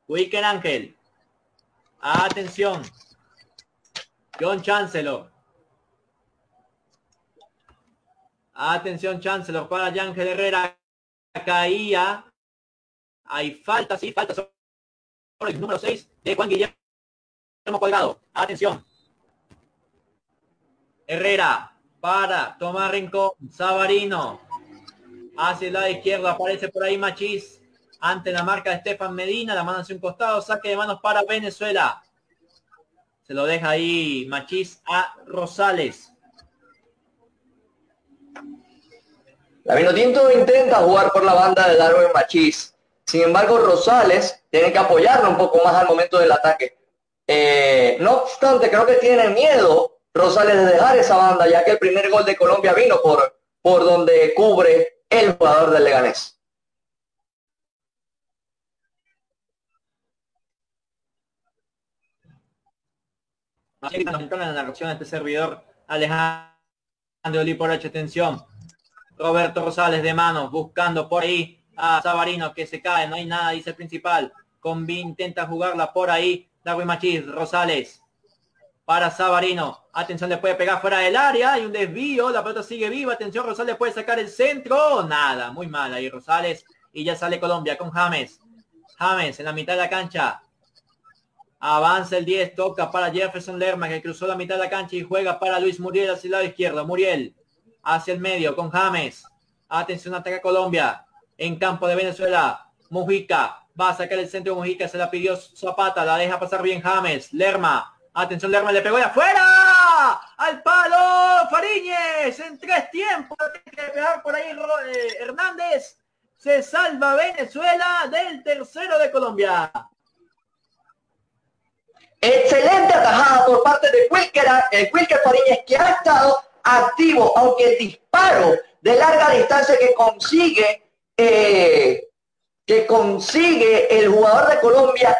Wicker Ángel. Atención. John Chancellor. Atención Chancellor para Ángel Herrera. Caía. Hay falta, sí, falta sobre el número 6 de Juan Guillermo Colgado. Atención. Herrera para tomar Rincón. Sabarino. Hacia el lado izquierdo aparece por ahí Machís ante la marca de Estefan Medina, la mano hacia un costado, saque de manos para Venezuela. Se lo deja ahí Machís a Rosales. La Vinotinto intenta jugar por la banda de Darwin Machís. Sin embargo, Rosales tiene que apoyarlo un poco más al momento del ataque. Eh, no obstante, creo que tiene miedo Rosales de dejar esa banda, ya que el primer gol de Colombia vino por, por donde cubre el jugador del Leganés. la narración este servidor Alejandro Oli por atención. Roberto Rosales de manos, buscando por ahí a Sabarino que se cae, no hay nada, dice el principal. Convi intenta jugarla por ahí. Darwin Machis, Rosales. Para Sabarino. Atención, le puede pegar fuera del área. Hay un desvío. La pelota sigue viva. Atención, Rosales puede sacar el centro. Nada, muy mal ahí Rosales. Y ya sale Colombia con James. James en la mitad de la cancha. Avanza el 10, toca para Jefferson Lerma, que cruzó la mitad de la cancha y juega para Luis Muriel hacia el lado izquierdo. Muriel hacia el medio con James. Atención, ataca Colombia. En campo de Venezuela, Mujica. Va a sacar el centro Mujica, se la pidió Zapata, la deja pasar bien James. Lerma. Atención, Lerma le pegó de afuera. Al palo, Fariñez. En tres tiempos. Tiene que pegar por ahí eh, Hernández. Se salva Venezuela del tercero de Colombia. Excelente atajada por parte de Wilker, el Wilker Fariñez, que ha estado activo, aunque el disparo de larga distancia que consigue, eh, que consigue el jugador de Colombia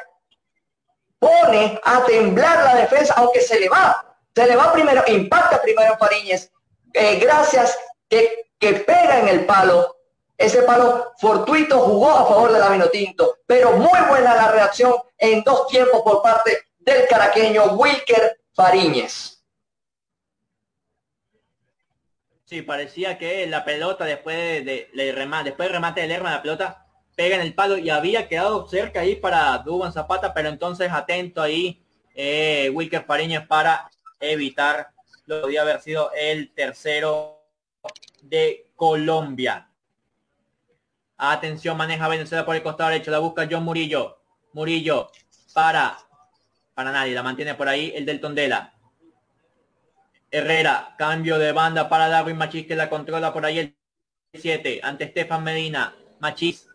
pone a temblar la defensa, aunque se le va, se le va primero, impacta primero Fariñez, eh, gracias que, que pega en el palo. Ese palo fortuito jugó a favor de la Tinto, pero muy buena la reacción en dos tiempos por parte del caraqueño Wilker Fariñez. Sí, parecía que la pelota después de, remate, después del remate de Lerma, la pelota pega en el palo y había quedado cerca ahí para Duban Zapata, pero entonces atento ahí eh, Wilker Fariñez para evitar lo que podía haber sido el tercero de Colombia. Atención, maneja Venezuela por el costado derecho, la busca John Murillo. Murillo para para nadie, la mantiene por ahí el del Tondela. Herrera, cambio de banda para Darwin Machis que la controla por ahí el 7 ante Estefan Medina. Machis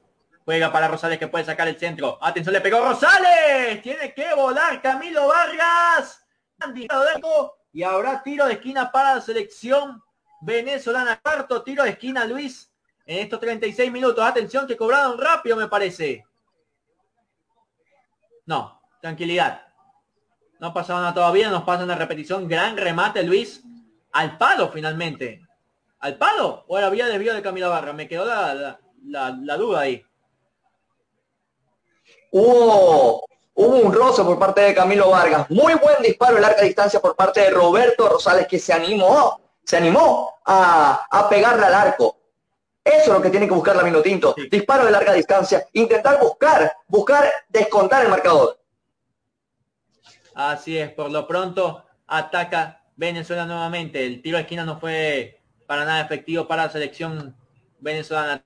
juega para Rosales que puede sacar el centro. Atención, le pegó Rosales. Tiene que volar Camilo Vargas. Y habrá tiro de esquina para la selección venezolana. Cuarto tiro de esquina, Luis. En estos 36 minutos. Atención que cobraron rápido, me parece. No, tranquilidad. No ha pasado nada todavía, nos pasa una repetición. Gran remate, Luis. Al palo, finalmente. ¿Al palo? ¿O era vía desvío de Camila Barra? Me quedó la, la, duda ahí. Hubo, hubo un roce por parte de Camilo Vargas. Muy buen disparo en larga distancia por parte de Roberto Rosales, que se animó, se animó a, a pegarle al arco. Eso es lo que tiene que buscar la Minotinto. Disparo de larga distancia. Intentar buscar, buscar descontar el marcador. Así es, por lo pronto ataca Venezuela nuevamente. El tiro de esquina no fue para nada efectivo para la selección venezolana.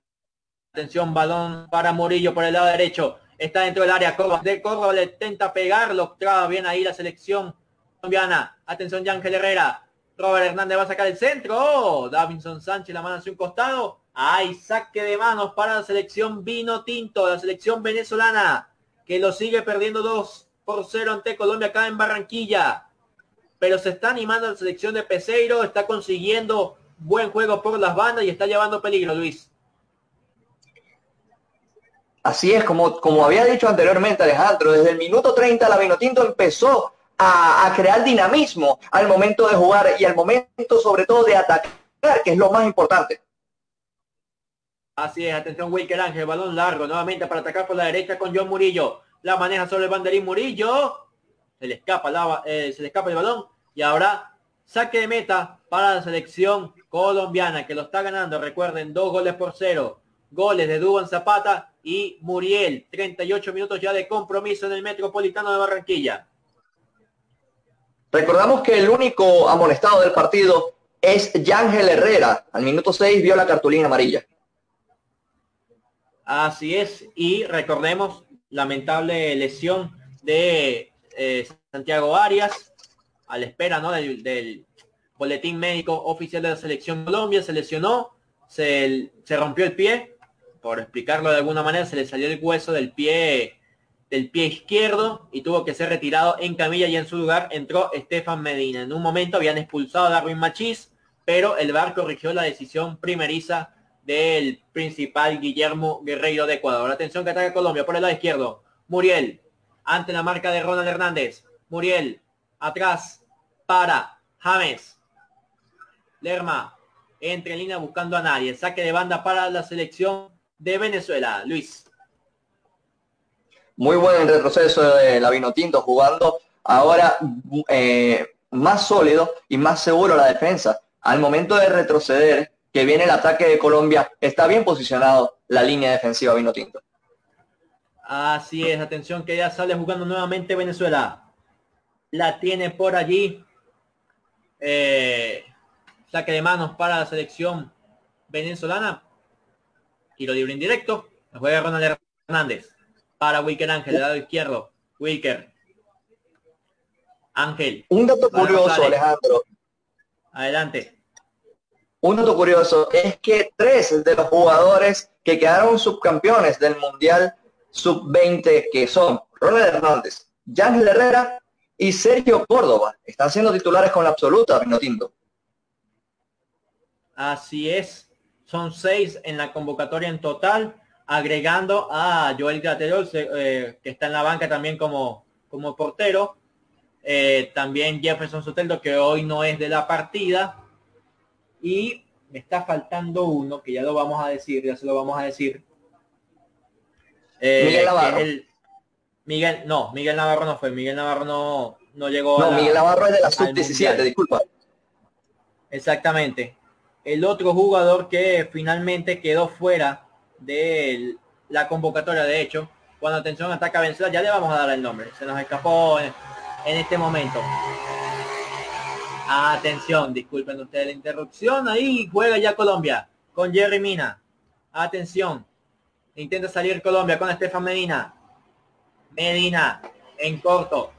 Atención, balón para Murillo por el lado derecho. Está dentro del área. Córdoba, de Córdoba le intenta pegarlo. Traba bien ahí la selección colombiana. Atención, Ángel Herrera. Robert Hernández va a sacar el centro. Oh, Davinson Sánchez la mano hacia un costado. Hay saque de manos para la selección vino tinto, la selección venezolana, que lo sigue perdiendo dos por cero ante Colombia acá en Barranquilla. Pero se está animando la selección de Peseiro, está consiguiendo buen juego por las bandas y está llevando peligro, Luis. Así es, como, como había dicho anteriormente Alejandro, desde el minuto 30 la Vinotinto empezó a, a, crear dinamismo al momento de jugar y al momento sobre todo de atacar, que es lo más importante. Así es, atención Wilker Ángel, balón largo nuevamente para atacar por la derecha con John Murillo la maneja sobre el banderín Murillo, se le escapa, la, eh, se le escapa el balón y ahora saque de meta para la selección colombiana que lo está ganando, recuerden, dos goles por cero, goles de Duban Zapata y Muriel, 38 minutos ya de compromiso en el Metropolitano de Barranquilla. Recordamos que el único amonestado del partido es Yángel Herrera. Al minuto 6 vio la cartulina amarilla. Así es. Y recordemos lamentable lesión de eh, Santiago Arias, a la espera ¿no? del, boletín médico oficial de la selección Colombia, se lesionó, se, se, rompió el pie, por explicarlo de alguna manera, se le salió el hueso del pie del pie izquierdo y tuvo que ser retirado en camilla y en su lugar entró Estefan Medina. En un momento habían expulsado a Darwin Machís, pero el VAR corrigió la decisión primeriza del principal Guillermo Guerreiro de Ecuador. Atención que ataca Colombia por el lado izquierdo. Muriel, ante la marca de Ronald Hernández. Muriel, atrás para James. Lerma, entre línea buscando a nadie. Saque de banda para la selección de Venezuela. Luis. Muy buen retroceso de la Vinotinto jugando ahora eh, más sólido y más seguro la defensa. Al momento de retroceder, que viene el ataque de Colombia, está bien posicionado la línea defensiva vino tinto. Así es, atención que ya sale jugando nuevamente Venezuela. La tiene por allí. Eh, Saque de manos para la selección venezolana. Tiro libre indirecto. Juega Ronald Hernández. Para Wilker Ángel, lado izquierdo. Wilker. Ángel. Un dato curioso, Alejandro. Adelante. Un dato curioso es que tres de los jugadores que quedaron subcampeones del Mundial Sub-20, que son Ronald Hernández, Yángel Herrera y Sergio Córdoba, están siendo titulares con la absoluta Tinto. Así es. Son seis en la convocatoria en total, agregando a Joel Graterol, eh, que está en la banca también como, como portero. Eh, también Jefferson Soteldo, que hoy no es de la partida. Y me está faltando uno, que ya lo vamos a decir, ya se lo vamos a decir. Eh, Miguel Navarro. Miguel, no, Miguel Navarro no fue. Miguel Navarro no, no llegó No, Miguel Navarro es de la sub-17, disculpa. Exactamente. El otro jugador que finalmente quedó fuera de la convocatoria, de hecho, cuando atención ataca Venezuela, ya le vamos a dar el nombre. Se nos escapó en, este momento. Atención, disculpen ustedes la interrupción. Ahí juega ya Colombia con Jerry Mina. Atención. Intenta salir Colombia con Estefan Medina. Medina en corto.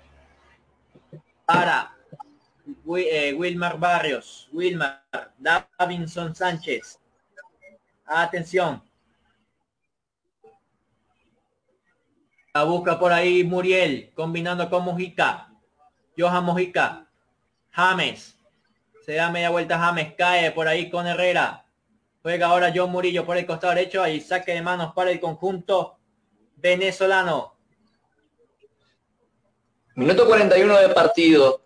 Para eh, Wilmar Barrios. Wilmar. Davinson Sánchez. Atención. La busca por ahí Muriel, combinando con Mojica. Johan Mojica. James. Se da media vuelta James. Cae por ahí con Herrera. Juega ahora John Murillo por el costado derecho. Ahí saque de manos para el conjunto venezolano. Minuto 41 de partido.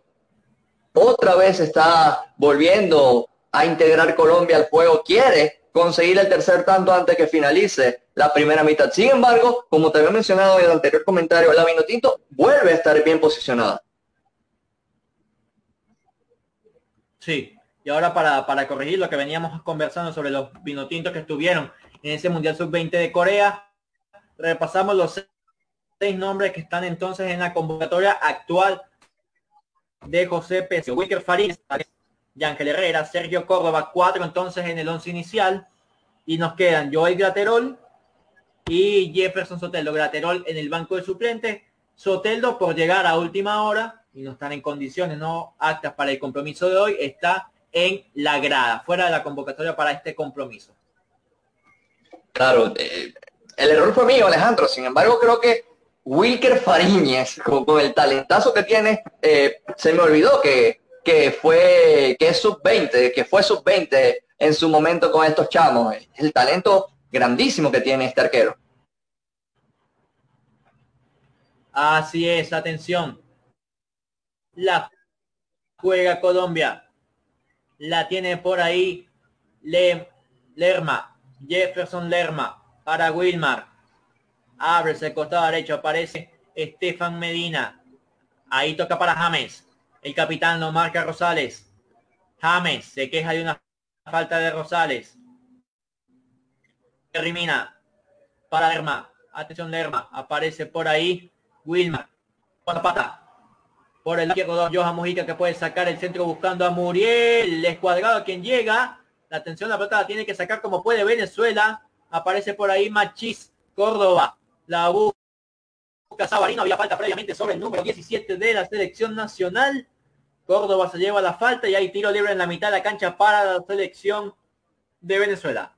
Otra vez está volviendo a integrar Colombia al juego. Quiere conseguir el tercer tanto antes que finalice la primera mitad. Sin embargo, como te había mencionado en el anterior comentario, la Vinotinto vuelve a estar bien posicionada. Sí, y ahora para, para corregir lo que veníamos conversando sobre los Vinotintos que estuvieron en ese Mundial Sub-20 de Corea, repasamos los seis nombres que están entonces en la convocatoria actual de José Pérez, Wicker Farín, Ángel Herrera, Sergio Córdoba, cuatro entonces en el once inicial. Y nos quedan Joel Graterol y Jefferson Soteldo. Graterol en el banco de suplentes. Soteldo por llegar a última hora y no están en condiciones no actas para el compromiso de hoy, está en la grada, fuera de la convocatoria para este compromiso. Claro, eh, el error fue mío, Alejandro. Sin embargo, creo que Wilker Fariñez, con, el talentazo que tiene, eh, se me olvidó que que fue, que es sub-20, que fue sub-20 en su momento con estos chamos. El talento grandísimo que tiene este arquero. Así es, atención. La juega Colombia. La tiene por ahí Lerma. Jefferson Lerma para Wilmar. Abre el costado derecho. Aparece Estefan Medina. Ahí toca para James. El capitán lo marca Rosales. James se queja de una falta de Rosales. Termina para Lerma. Atención Lerma. Aparece por ahí Wilma. pata. Por el izquierdo Johan Mujica que puede sacar el centro buscando a Muriel. Escuadrado a quien llega. La atención la pelota la tiene que sacar como puede Venezuela. Aparece por ahí Machis Córdoba. La Sabarino había falta previamente sobre el número 17 de la selección nacional. Córdoba se lleva la falta y hay tiro libre en la mitad de la cancha para la selección de Venezuela.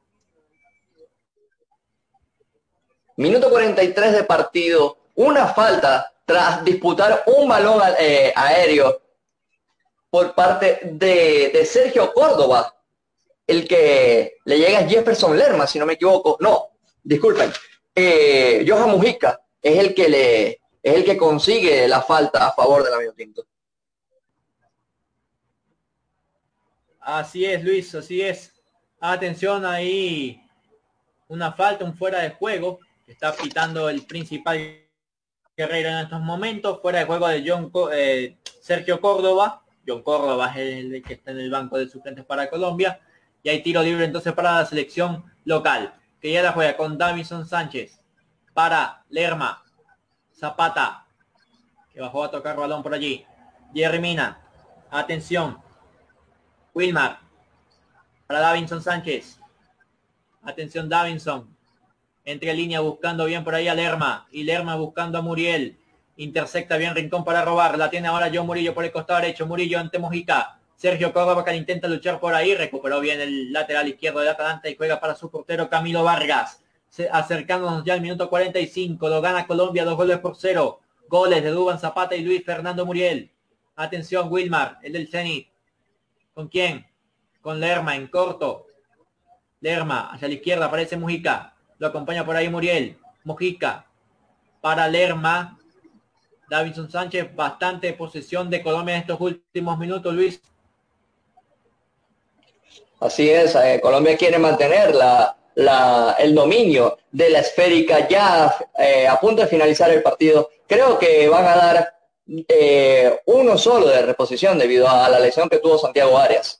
Minuto 43 de partido. Una falta tras disputar un balón eh, aéreo por parte de, Sergio Córdoba. El que le llega a Jefferson Lerma, si no me equivoco. No, disculpen. Eh, Johan Mujica es el que le es el que consigue la falta a favor del amigo tinto. Así es, Luis, así es. Atención ahí. Una falta, un fuera de juego. Está pitando el principal guerrero en estos momentos. Fuera de juego de John eh, Sergio Córdoba. John Córdoba es el que está en el banco de suplentes para Colombia. Y hay tiro libre entonces para la selección local. Que ya la juega con Davison Sánchez para Lerma. Zapata, que bajó a tocar balón por allí. Jerry Mina. Atención. Wilmar. para Davinson Sánchez. Atención Davinson. Entre línea buscando bien por ahí a Lerma. Y Lerma buscando a Muriel. Intercepta bien Rincón para robar. La tiene ahora John Murillo por el costado derecho. Murillo ante Mojica. Sergio Córdoba intenta luchar por ahí. Recuperó bien el lateral izquierdo del Atalanta y juega para su portero Camilo Vargas. acercándonos ya al minuto 45. Lo gana Colombia dos goles por cero. Goles de Duban Zapata y Luis Fernando Muriel. Atención Wilmar, el del Zenit. ¿Con quién? Con Lerma en corto. Lerma hacia la izquierda aparece Mujica. Lo acompaña por ahí Muriel. Mujica para Lerma. Davidson Sánchez, bastante posesión de Colombia en estos últimos minutos, Luis. Así es, eh, Colombia quiere mantener la, el dominio de la esférica ya eh, a punto de finalizar el partido. Creo que van a dar eh, uno solo de reposición debido a la lesión que tuvo Santiago Arias.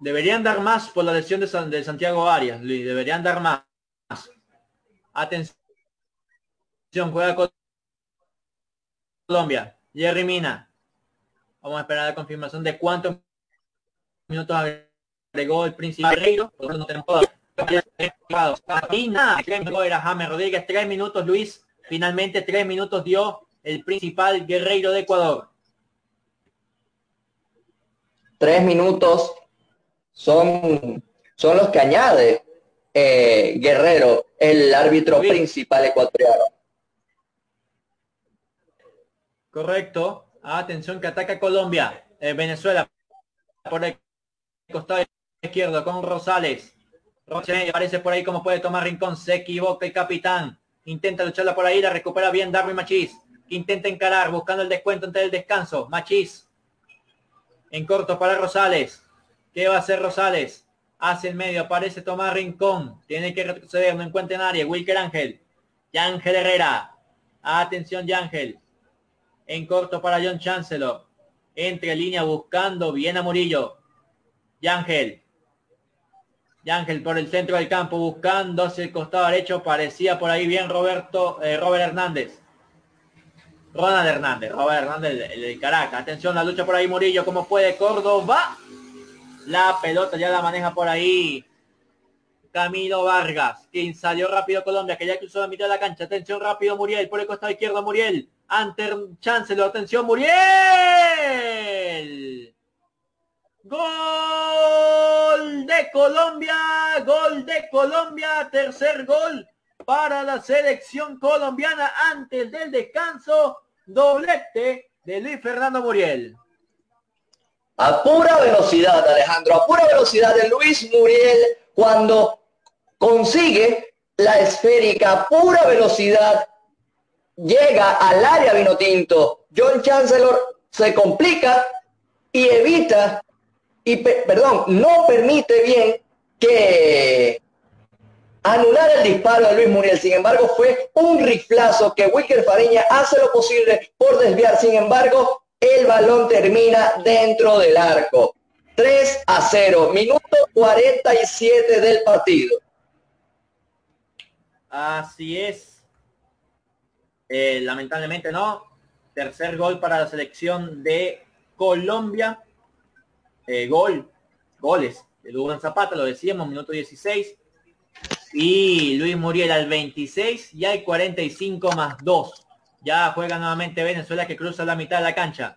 Deberían dar más por la lesión de, Santiago Arias, Luis. Deberían dar más. Atención, juega Colombia. Jerry Mina. Vamos a esperar la confirmación de cuántos minutos agregó el principal Guerreiro. No tenemos James Rodríguez. Tres minutos, Luis. Finalmente tres minutos dio el principal guerreiro de Ecuador. Tres minutos son, son los que añade eh, Guerrero, el árbitro principal ecuatoriano. Correcto. Atención que ataca Colombia. Eh, Venezuela por el costado izquierdo con Rosales. Rosales aparece por ahí como puede tomar Rincón. Se equivoca el capitán. Intenta lucharla por ahí. La recupera bien Darwin Machís. Intenta encarar buscando el descuento entre el descanso. Machís. En corto para Rosales. ¿Qué va a hacer Rosales? Hace el medio, aparece Tomás Rincón. Tiene que retroceder, no encuentra nadie. Wilker Ángel. Yángel Herrera. Atención, Yángel. En corto para John Chancellor. Entre línea buscando bien a Murillo. Yángel. Yángel por el centro del campo buscando hacia el costado derecho. Parecía por ahí bien Roberto, eh, Robert Hernández. Ronald Hernández, Robert Hernández, el, de Caracas. Atención, la lucha por ahí Murillo, como puede Córdoba. La pelota ya la maneja por ahí. Camilo Vargas, quien salió rápido Colombia, que ya cruzó la mitad de la cancha. Atención rápido Muriel, por el costado izquierdo Muriel. Ante Chancellor, atención Muriel. Gol de Colombia, gol de Colombia, tercer gol para la selección colombiana antes del descanso. Doblete de Luis Fernando Muriel a pura velocidad, Alejandro, a pura velocidad de Luis Muriel cuando consigue la esférica a pura velocidad, llega al área vinotinto. John Chancellor se complica y evita, y perdón, no permite bien que anular el disparo de Luis Muriel. Sin embargo, fue un riflazo que Wicker Fariña hace lo posible por desviar. Sin embargo, el balón termina dentro del arco. 3 a 0, minuto 47 del partido. Así es. Eh, lamentablemente no. Tercer gol para la selección de Colombia. Eh, gol, goles de Lugan Zapata, lo decíamos, minuto 16. Y Luis Muriel al 26 y hay 45 más 2. Ya juega nuevamente Venezuela que cruza la mitad de la cancha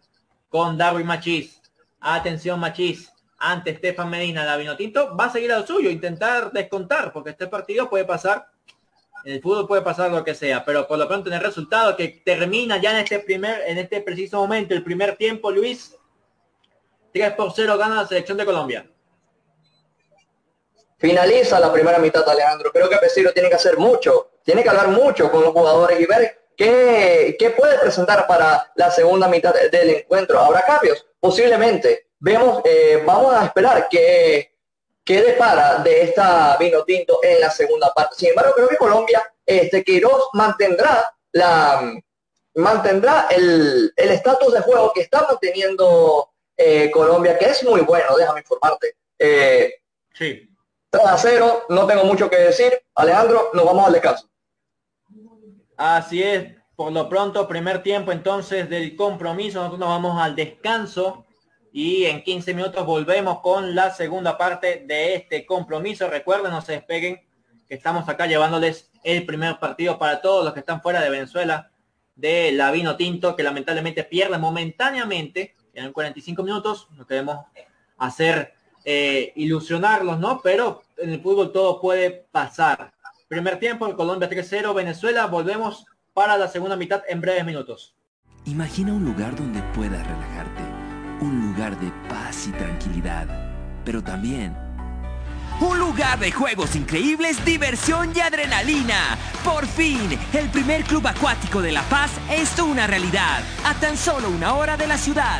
con Darwin Machís. Atención Machís. Ante Estefan Medina, la Vinotinto va a seguir a lo suyo, intentar descontar, porque este partido puede pasar, en el fútbol puede pasar lo que sea, pero por lo pronto en el resultado que termina ya en este primer, en este preciso momento, el primer tiempo, Luis, 3 por 0 gana la selección de Colombia. Finaliza la primera mitad, Alejandro. Creo que Pesiro tiene que hacer mucho, tiene que hablar mucho con los jugadores y ver ¿Qué, puede presentar para la segunda mitad del encuentro? ¿Habrá cambios? Posiblemente. Vemos, eh, vamos a esperar que, que depara de esta vino tinto en la segunda parte. Sin embargo, creo que Colombia, este Queiroz mantendrá la mantendrá el estatus de juego que está manteniendo eh, Colombia, que es muy bueno, déjame informarte. Eh, sí. 3 a 0, no tengo mucho que decir. Alejandro, nos vamos al descanso. Así es, por lo pronto, primer tiempo entonces del compromiso, nosotros nos vamos al descanso y en 15 minutos volvemos con la segunda parte de este compromiso. Recuerden, no se despeguen, que estamos acá llevándoles el primer partido para todos los que están fuera de Venezuela de la Vino Tinto, que lamentablemente pierde momentáneamente en 45 minutos. No queremos hacer eh, ilusionarlos, ¿no? Pero en el fútbol todo puede pasar. Primer tiempo, Colombia 3-0, Venezuela. Volvemos para la segunda mitad en breves minutos. Imagina un lugar donde puedas relajarte, un lugar de paz y tranquilidad, pero también un lugar de juegos increíbles, diversión y adrenalina. Por fin, el primer club acuático de La Paz es una realidad, a tan solo una hora de la ciudad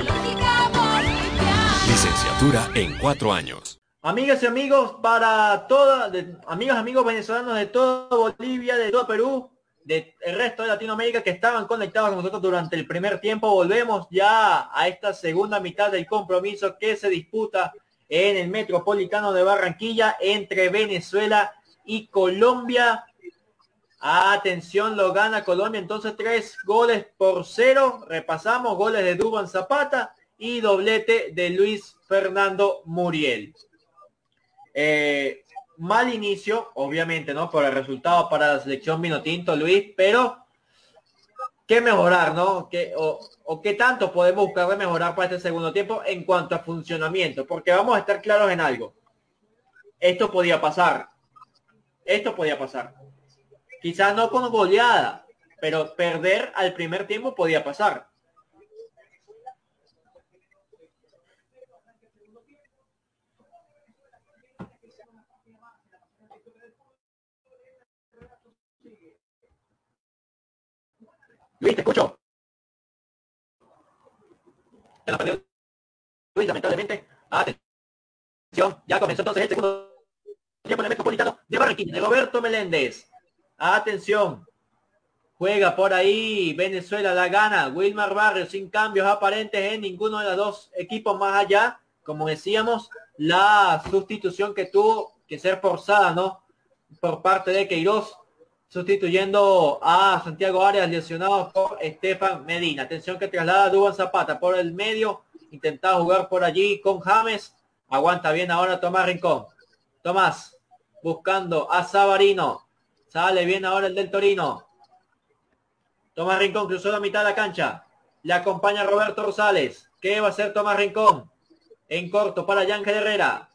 Licenciatura en cuatro años. Amigas y amigos, para todas, amigos amigos venezolanos de toda Bolivia, de todo Perú, del resto de Latinoamérica que estaban conectados con nosotros durante el primer tiempo, volvemos ya a esta segunda mitad del compromiso que se disputa en el Metropolitano de Barranquilla entre Venezuela y Colombia. Atención, lo gana Colombia, entonces tres goles por cero. Repasamos goles de Duban Zapata y doblete de Luis Fernando Muriel. Eh, mal inicio, obviamente, ¿no? Por el resultado para la selección Tinto, Luis, pero qué mejorar, ¿no? ¿Qué, o, qué tanto podemos buscar de mejorar para este segundo tiempo en cuanto a funcionamiento? Porque vamos a estar claros en algo. Esto podía pasar. Esto podía pasar. Quizás no con goleada, pero perder al primer tiempo podía pasar. Luis, escucho. Luis, lamentablemente. Atención. Ya comenzó entonces el segundo tiempo en el Metropolitano de Barranquilla, de Roberto Meléndez. Atención. Juega por ahí. Venezuela la gana. Wilmar Barrios sin cambios aparentes en ninguno de los dos equipos más allá. Como decíamos, la sustitución que tuvo que ser forzada, ¿no? Por parte de Queiroz sustituyendo a Santiago Arias lesionado por Estefan Medina. Atención que traslada a Duban Zapata por el medio. Intentaba jugar por allí con James. Aguanta bien ahora Tomás Rincón. Tomás buscando a Sabarino. Sale bien ahora el del Torino. Tomás Rincón cruzó la mitad de la cancha. Le acompaña Roberto Rosales. ¿Qué va a hacer Tomás Rincón? En corto para Yángel Herrera.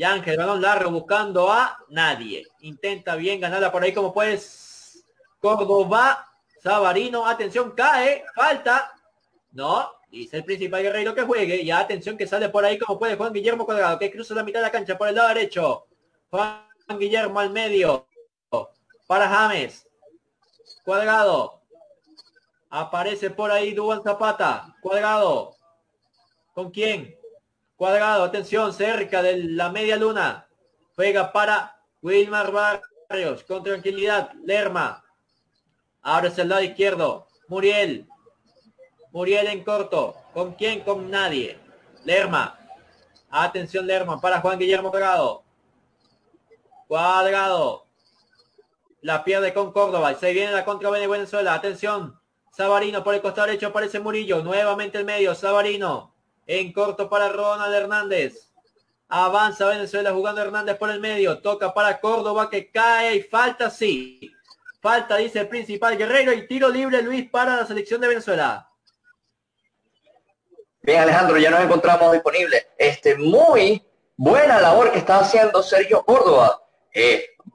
Y Ángel, balón largo buscando a nadie. Intenta bien ganarla por ahí como puedes. Córdoba, Sabarino, atención, cae, falta. No, dice el principal guerrero que juegue. Y atención que sale por ahí como puede Juan Guillermo Cuadrado, que cruza la mitad de la cancha por el lado derecho. Juan Guillermo al medio. Para James. Cuadrado. Aparece por ahí Duan Zapata. Cuadrado. ¿Con quién? Cuadrado, atención, cerca de la media luna. Juega para Wilmar Barrios. Con tranquilidad. Lerma. Ahora es el lado izquierdo. Muriel. Muriel en corto. ¿Con quién? Con nadie. Lerma. Atención Lerma para Juan Guillermo Cuadrado. Cuadrado. La pierde con Córdoba. Se viene la contra Venezuela. Atención. Sabarino por el costado derecho aparece Murillo. Nuevamente el medio. Sabarino. En corto para Ronald Hernández. Avanza Venezuela jugando Hernández por el medio. Toca para Córdoba que cae y falta sí. Falta, dice el principal Guerrero y tiro libre Luis para la selección de Venezuela. Bien, Alejandro, ya nos encontramos disponibles. Este, muy buena labor que está haciendo Sergio Córdoba.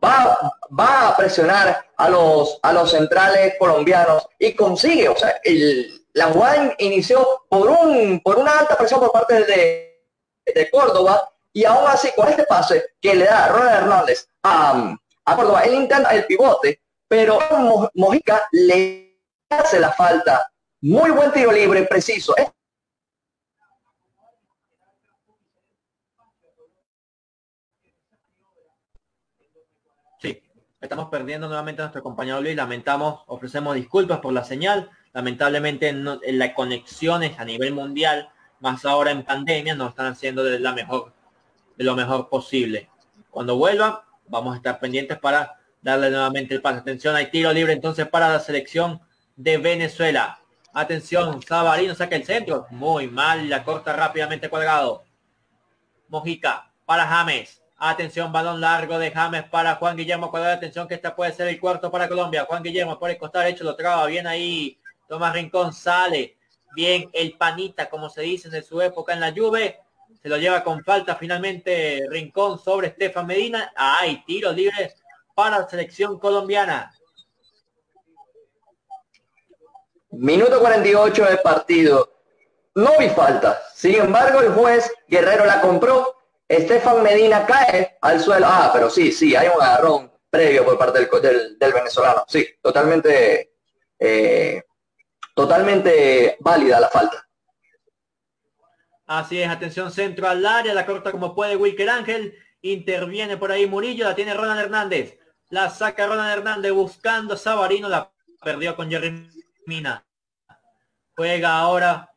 Va, va a presionar a los, a los centrales colombianos y consigue, o sea, el, la jugada inició por, un, por una alta presión por parte de, de Córdoba y aún así, con este pase que le da Ronald Hernández a, a Córdoba, él intenta el pivote, pero Mojica le hace la falta. Muy buen tiro libre, preciso. Sí, estamos perdiendo nuevamente a nuestro compañero Luis. Lamentamos, ofrecemos disculpas por la señal. Lamentablemente en las conexiones a nivel mundial, más ahora en pandemia, no están haciendo lo mejor posible. Cuando vuelva, vamos a estar pendientes para darle nuevamente el pase. Atención, hay tiro libre entonces para la selección de Venezuela. Atención, Sabarino saca el centro. Muy mal, la corta rápidamente cuadrado. Mojica para James. Atención, balón largo de James para Juan Guillermo Cuadrado. Atención que esta puede ser el cuarto para Colombia. Juan Guillermo por el costado derecho lo traba bien ahí. Tomás Rincón sale. Bien el panita, como se dice en su época en la lluvia se lo lleva con falta finalmente Rincón sobre Estefan Medina. Hay tiro libre para la selección colombiana. Minuto 48 del partido. No vi falta. Sin embargo, el juez Guerrero la compró. Estefan Medina cae al suelo. Ah, pero sí, sí, hay un agarrón previo por parte del, venezolano. Sí, totalmente, eh, totalmente válida la falta. Así es, atención centro al área, la corta como puede Wilker Ángel, interviene por ahí Murillo, la tiene Ronald Hernández, la saca Ronald Hernández buscando Sabarino, la perdió con Jerry Mina. Juega ahora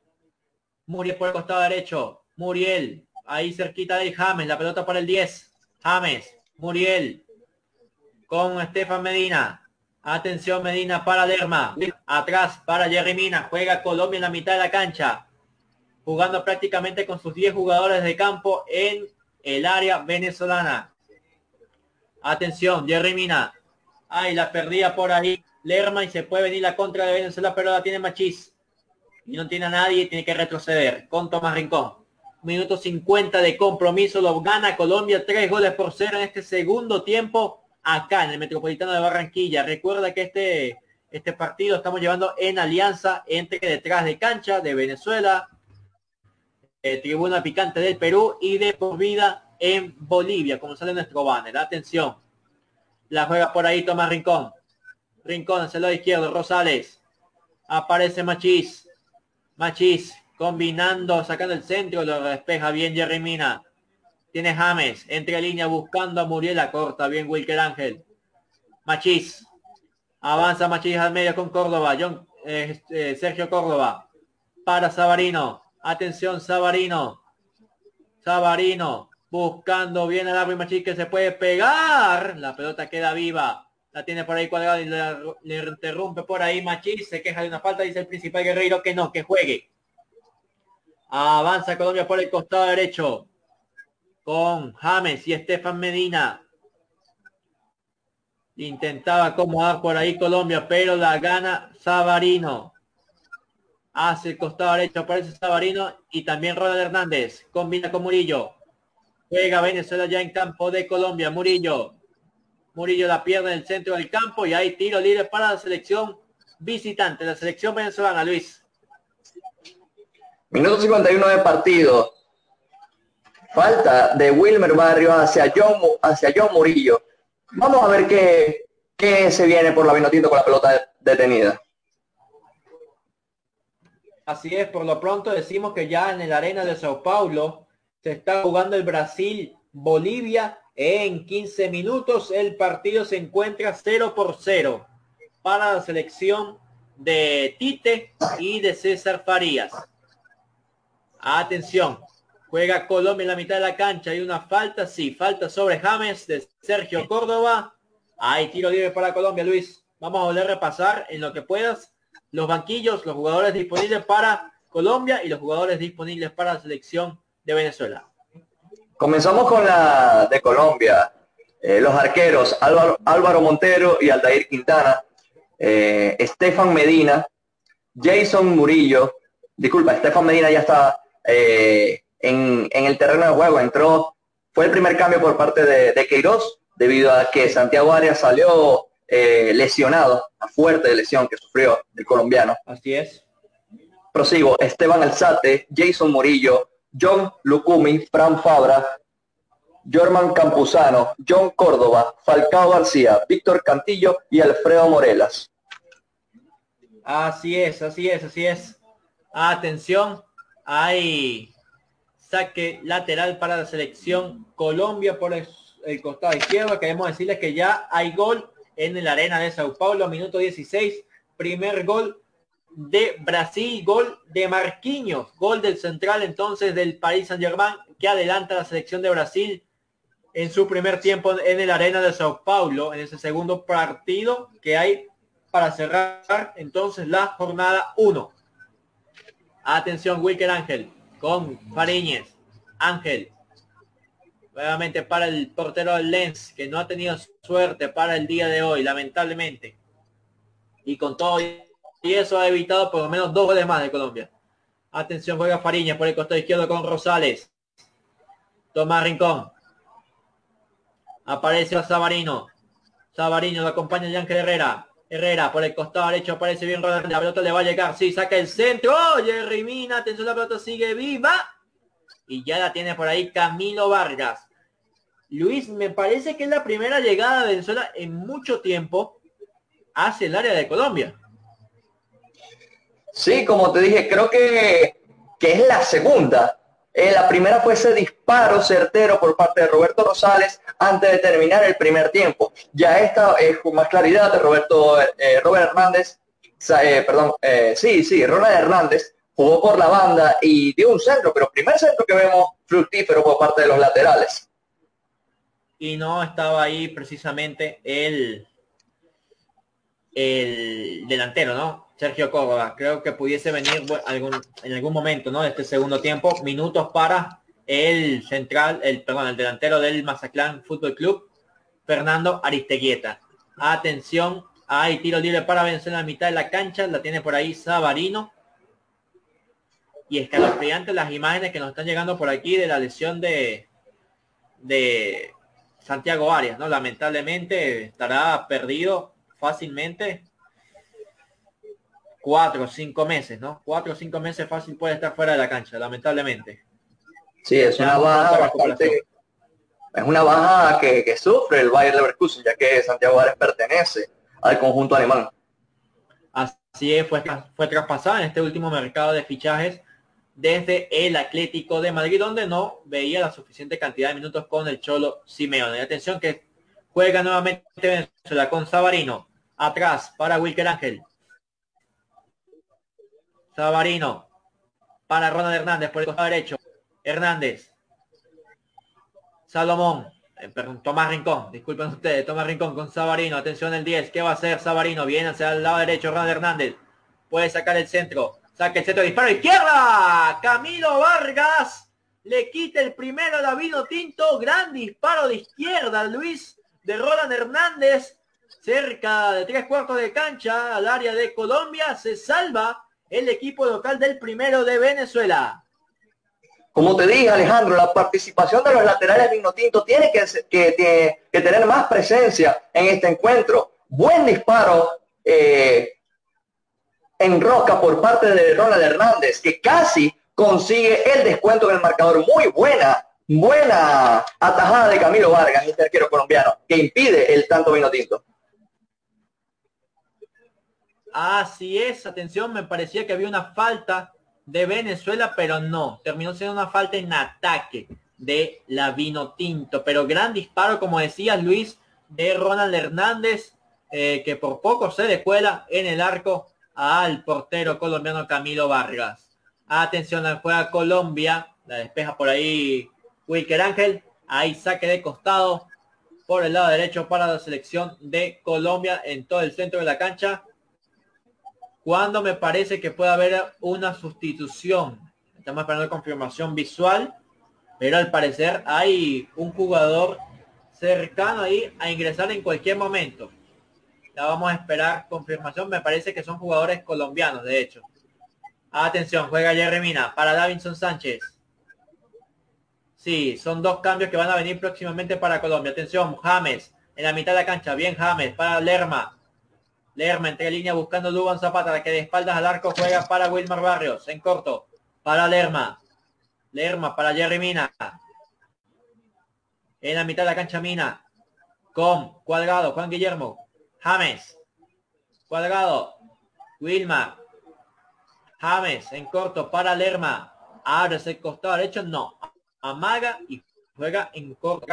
Muriel por el costado derecho, Muriel, ahí cerquita de James, la pelota para el 10, James, Muriel, con Estefan Medina, Atención Medina para Lerma. Atrás para Jerry Mina. Juega Colombia en la mitad de la cancha jugando prácticamente con sus 10 jugadores de campo en el área venezolana. Atención, Jerry Mina. Ay, la perdía por ahí. Lerma y se puede venir la contra de Venezuela, pero la tiene Machís. Y no tiene a nadie, tiene que retroceder con Tomás Rincón. Minuto 50 de compromiso, lo gana Colombia, tres goles por cero en este segundo tiempo acá en el Metropolitano de Barranquilla. Recuerda que este, este partido estamos llevando en alianza entre detrás de cancha de Venezuela, eh, tribuna Picante del Perú y de por vida en Bolivia, como sale nuestro banner. Atención. La juega por ahí Tomás Rincón. Rincón hacia el lado izquierdo. Rosales. Aparece Machís. Machís combinando, sacando el centro, lo despeja bien Jerry Mina. Tiene James, entre línea buscando a Muriel, corta bien Wilker Ángel. Machís. Avanza Machís al medio con Córdoba. John, eh, eh, Sergio Córdoba. Para Sabarino. Atención, Sabarino. Sabarino buscando bien al árbitro Machín que se puede pegar. La pelota queda viva. La tiene por ahí cuadrada y le, interrumpe por ahí Machís. Se queja de una falta. Dice el principal guerrero que no, que juegue. Avanza Colombia por el costado derecho. Con James y Estefan Medina. Intentaba acomodar por ahí Colombia, pero la gana Sabarino hace el costado derecho, aparece Sabarino y también Ronald Hernández. Combina con Murillo. Juega Venezuela ya en campo de Colombia. Murillo. Murillo la pierde en el centro del campo y hay tiro libre para la selección visitante, la selección venezolana, Luis. Minuto 51 de partido. Falta de Wilmer Barrio hacia John, hacia John Murillo. Vamos a ver qué, qué se viene por la Vinotinto con la pelota detenida. Así es, por lo pronto decimos que ya en el arena de Sao Paulo se está jugando el Brasil-Bolivia en 15 minutos. El partido se encuentra 0 por 0 para la selección de Tite y de César Farías. Atención, juega Colombia en la mitad de la cancha. Hay una falta, sí, falta sobre James de Sergio Córdoba. Hay tiro libre para Colombia, Luis. Vamos a volver a repasar en lo que puedas los banquillos, los jugadores disponibles para Colombia y los jugadores disponibles para la selección de Venezuela. Comenzamos con la de Colombia. Eh, los arqueros Álvaro, Montero y Aldair Quintana, eh, Estefan Medina, Jason Murillo, disculpa, Estefan Medina ya está eh, en, en, el terreno de juego, entró, fue el primer cambio por parte de, de Queiroz, debido a que Santiago Arias salió lesionado, a fuerte lesión que sufrió el colombiano. Así es. Prosigo, Esteban Alzate, Jason Murillo, John Lucumi, Fran Fabra, Jorman Campuzano, John Córdoba, Falcao García, Víctor Cantillo y Alfredo Morelas. Así es, así es, así es. Atención, hay saque lateral para la selección Colombia por el, costado izquierdo. Queremos decirles que ya hay gol en la arena de Sao Paulo, minuto 16. Primer gol de Brasil, gol de Marquinhos, gol del central entonces del Paris Saint Germain que adelanta la selección de Brasil en su primer tiempo en el arena de Sao Paulo, en ese segundo partido que hay para cerrar entonces la jornada 1. Atención, Wilker Ángel con Fariñez. Ángel. Nuevamente para el portero Lens, que no ha tenido suerte para el día de hoy, lamentablemente. Y con todo y eso ha evitado por lo menos dos goles más de Colombia. Atención, juega Fariñez por el costado izquierdo con Rosales. Tomás Rincón. Aparece a Sabarino. Sabarino lo acompaña Ángel Herrera. Herrera por el costado derecho aparece bien Rodríguez. La pelota le va a llegar. Sí, saca el centro. Oye, Rimina. Atención, la pelota sigue viva. Y ya la tiene por ahí Camilo Vargas. Luis, me parece que es la primera llegada de Venezuela en mucho tiempo hacia el área de Colombia. Sí, como te dije, creo que, que es la segunda. Eh, la primera fue ese disparo certero por parte de Roberto Rosales antes de terminar el primer tiempo. Ya esta es con más claridad de Roberto eh, Robert Hernández, eh, perdón, sí, sí, Ronald Hernández jugó por la banda y dio un centro, pero primer centro que vemos fructífero por parte de los laterales. Y no estaba ahí precisamente el, el delantero, ¿no? Sergio Córdoba. Creo que pudiese venir algún, en algún momento, ¿no? Este segundo tiempo, minutos para el central, el perdón, el delantero del Mazatlán Fútbol Club, Fernando Aristeguieta. Atención, hay tiro libre para vencer en la mitad de la cancha, la tiene por ahí Sabarino. Y escalofriantes las imágenes que nos están llegando por aquí de la lesión de de Santiago Arias, ¿no? Lamentablemente estará perdido fácilmente cuatro o cinco meses, ¿no? Cuatro o cinco meses fácil puede estar fuera de la cancha, lamentablemente. Sí, es una baja bastante, es una baja que, sufre el Bayern Leverkusen, ya que Santiago Árez pertenece al conjunto alemán. Así es, fue, fue traspasada en este último mercado de fichajes desde el Atlético de Madrid, donde no veía la suficiente cantidad de minutos con el Cholo Simeone. Atención que juega nuevamente Venezuela con Sabarino. Atrás para Wilker Ángel. Sabarino. Para Ronald Hernández por el costado derecho. Hernández. Salomón. Eh, perdón, Tomás Rincón. Disculpen ustedes. Tomás Rincón con Sabarino. Atención el 10. ¿Qué va a hacer Sabarino? Viene hacia el lado derecho Ronald Hernández. Puede sacar el centro. Saca el centro. Disparo izquierda. Camilo Vargas. Le quita el primero a David Tinto. Gran disparo de izquierda. Luis de Roland Hernández. Cerca de tres cuartos de cancha al área de Colombia. Se salva el equipo local del primero de Venezuela. Como te dije, Alejandro, la participación de los laterales Vinotinto tiene que, que, que, tener más presencia en este encuentro. Buen disparo eh, en roca por parte de Ronald Hernández, que casi consigue el descuento en el marcador. Muy buena, buena atajada de Camilo Vargas, este arquero colombiano, que impide el tanto Vinotinto. Así es, atención, me parecía que había una falta de Venezuela, pero no, terminó siendo una falta en ataque de la Vino Tinto, pero gran disparo, como decía Luis, de Ronald Hernández, eh, que por poco se descuela en el arco al portero colombiano Camilo Vargas. Atención al juega Colombia, la despeja por ahí Wilker Ángel, ahí saque de costado por el lado derecho para la selección de Colombia en todo el centro de la cancha cuando me parece que puede haber una sustitución. Estamos esperando confirmación visual. pero al parecer hay un jugador cercano ahí a ingresar en cualquier momento. Ya vamos a esperar confirmación. Me parece que son jugadores colombianos, de hecho. Atención, juega Jerry Mina para Davinson Sánchez. Sí, son dos cambios que van a venir próximamente para Colombia. Atención, James en la mitad de la cancha. Bien, James para Lerma. Lerma entre línea buscando Duban Zapata, que de espaldas al arco juega para Wilmar Barrios. En corto, para Lerma. Lerma para Jerry Mina. En la mitad de la cancha Mina. Con Cuadrado, Juan Guillermo. James. Cuadrado. Wilmar. James en corto para Lerma. Abre ese costado derecho. No. Amaga y juega en corto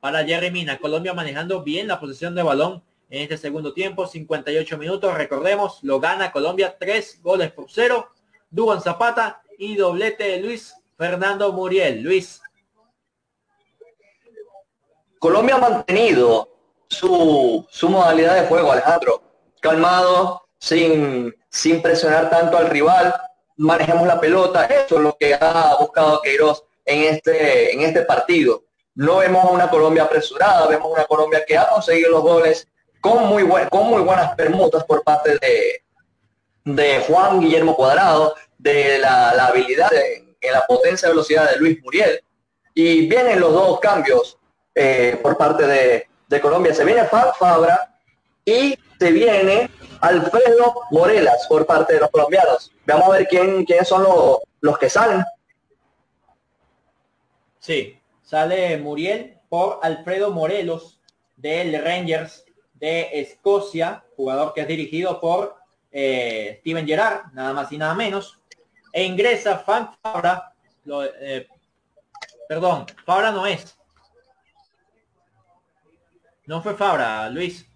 para Jerry Mina. Colombia manejando bien la posición de balón en este segundo tiempo. 58 minutos. Recordemos, lo gana Colombia. Tres goles por cero. Duban Zapata y doblete de Luis Fernando Muriel. Luis. Colombia ha mantenido su, modalidad de juego, Alejandro. Calmado, sin, presionar tanto al rival. Manejemos la pelota. Eso es lo que ha buscado Queiroz en este, en este partido. No vemos una Colombia apresurada, vemos una Colombia que ha conseguido los goles con muy, buenas permutas por parte de, de Juan Guillermo Cuadrado, de la, habilidad en la potencia y velocidad de Luis Muriel. Y vienen los dos cambios eh, por parte de, de, Colombia. Se viene Fabra y se viene Alfredo Morelas por parte de los colombianos. Vamos a ver quién, quiénes son los, los que salen. Sí, sale Muriel por Alfredo Morelos del Rangers de Escocia, jugador que es dirigido por eh, Steven Gerrard, nada más y nada menos. E ingresa Fan Fabra, eh, perdón, Fabra no es. No fue Fabra, Luis.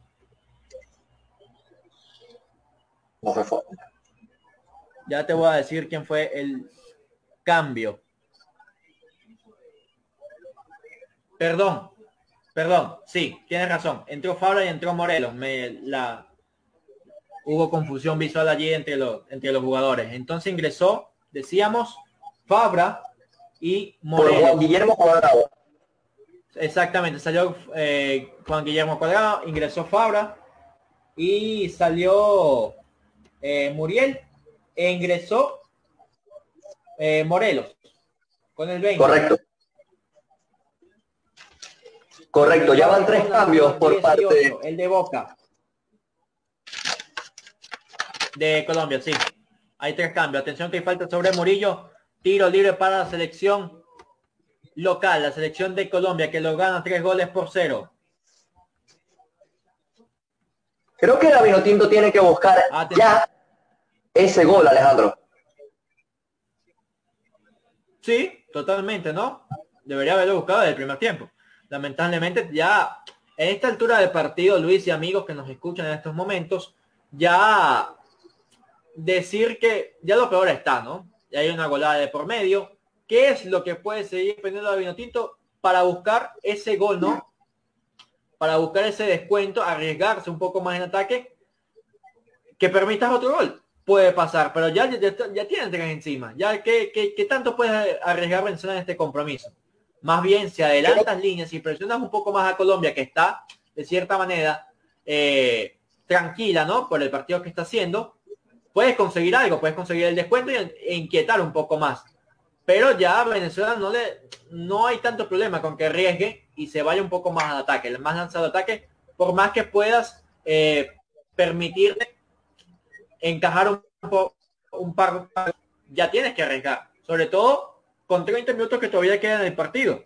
No fue Fabra. Ya te voy a decir quién fue el cambio. Perdón, perdón, sí, tienes razón. Entró Fabra y entró Morelos. Me, la, hubo confusión visual allí entre los, entre los jugadores. Entonces ingresó, decíamos, Fabra y Morelos. Juan Guillermo Cuadrado. Exactamente, salió eh, Juan Guillermo Cuadrado, ingresó Fabra y salió eh, Muriel e ingresó eh, Morelos con el 20. Correcto. Correcto, ya van tres cambios por parte. El de Boca. De Colombia, sí. Hay tres cambios. Atención que hay falta sobre Murillo. Tiro libre para la selección local, la selección de Colombia, que lo gana tres goles por cero. Creo que Davino Tinto tiene que buscar ya ese gol, Alejandro. Sí, totalmente, ¿no? Debería haberlo buscado desde el primer tiempo lamentablemente ya en esta altura de partido, Luis y amigos que nos escuchan en estos momentos, ya decir que ya lo peor está, ¿no? Ya hay una golada de por medio. ¿Qué es lo que puede seguir dependiendo de Vinotinto para buscar ese gol, ¿no? Para buscar ese descuento, arriesgarse un poco más en ataque, que permitas otro gol. Puede pasar, pero ya, ya, ya tienen tres encima. Ya que, que, tanto puedes arriesgar en este compromiso. Más bien, si adelantas líneas y presionas un poco más a Colombia, que está de cierta manera eh, tranquila, ¿no? Por el partido que está haciendo, puedes conseguir algo, puedes conseguir el descuento e inquietar un poco más. Pero ya a Venezuela no le no hay tanto problema con que arriesgue y se vaya un poco más al ataque, el más lanzado ataque, por más que puedas eh, permitirte encajar un, un par, ya tienes que arriesgar. Sobre todo con 30 minutos que todavía quedan en el partido.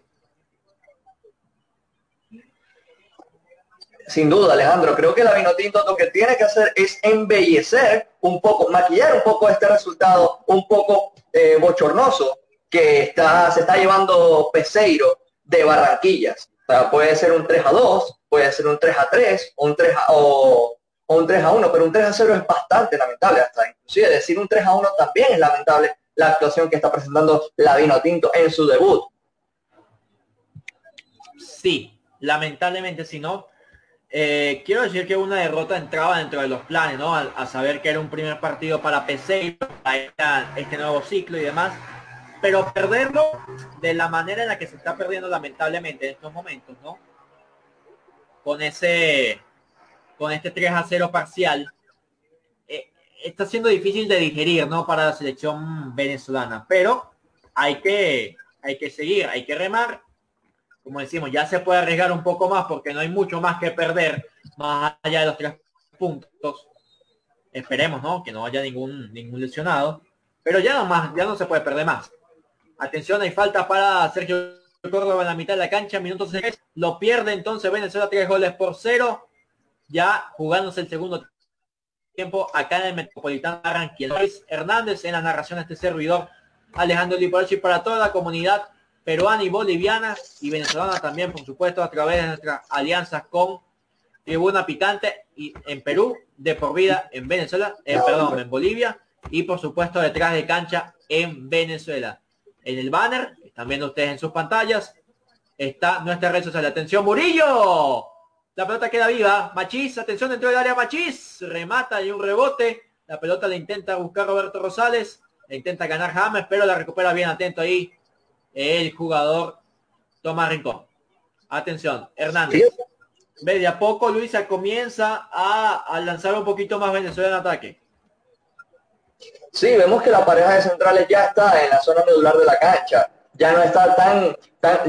Sin duda, Alejandro. Creo que la Vinotinto lo que tiene que hacer es embellecer un poco, maquillar un poco este resultado un poco eh, bochornoso que se está llevando Peseiro de Barranquillas. Puede ser un 3 a 2, puede ser un 3 a 3, un 3 a, o, o un 3 a 1, pero un 3 a 0 es bastante lamentable. Hasta inclusive decir un 3 a 1 también es lamentable la actuación que está presentando Lavino Tinto en su debut. Sí, lamentablemente si no. Eh, quiero decir que una derrota entraba dentro de los planes, ¿no? A, saber que era un primer partido para PC, para este nuevo ciclo y demás. pero perderlo de la manera en la que se está perdiendo lamentablemente en estos momentos, ¿no? Con ese, con este 3 a 0 parcial, está siendo difícil de digerir, ¿no? Para la selección venezolana, pero hay que, hay que seguir, hay que remar. Como decimos, ya se puede arriesgar un poco más porque no hay mucho más que perder más allá de los tres puntos. Esperemos, ¿no? Que no haya ningún, ningún lesionado. Pero ya no más, ya no se puede perder más. Atención, hay falta para Sergio Córdoba en la mitad de la cancha, minutos 6. Lo pierde entonces Venezuela tres goles por cero. Ya jugándose el segundo tiempo acá en el Metropolitano Barranquilla. Luis Hernández en la narración de este servidor. Alejandro Liporchi para toda la comunidad peruana y boliviana y venezolana también, por supuesto, a través de nuestras alianzas con Tribuna Picante y en Perú, de por vida en Venezuela, eh, perdón, en Bolivia y por supuesto detrás de cancha en Venezuela. En el banner, están viendo ustedes en sus pantallas, está nuestra red social. Atención, Murillo. La pelota queda viva. Machís, atención dentro del área Machís. Remata y un rebote. La pelota le intenta buscar Roberto Rosales. Le intenta ganar James, pero la recupera bien atento ahí el jugador Tomás Rincón. Atención, Hernández. Ve de a poco Luisa comienza a, lanzar un poquito más Venezuela en ataque. Sí, vemos que la pareja de centrales ya está en la zona medular de la cancha. Ya no está tan,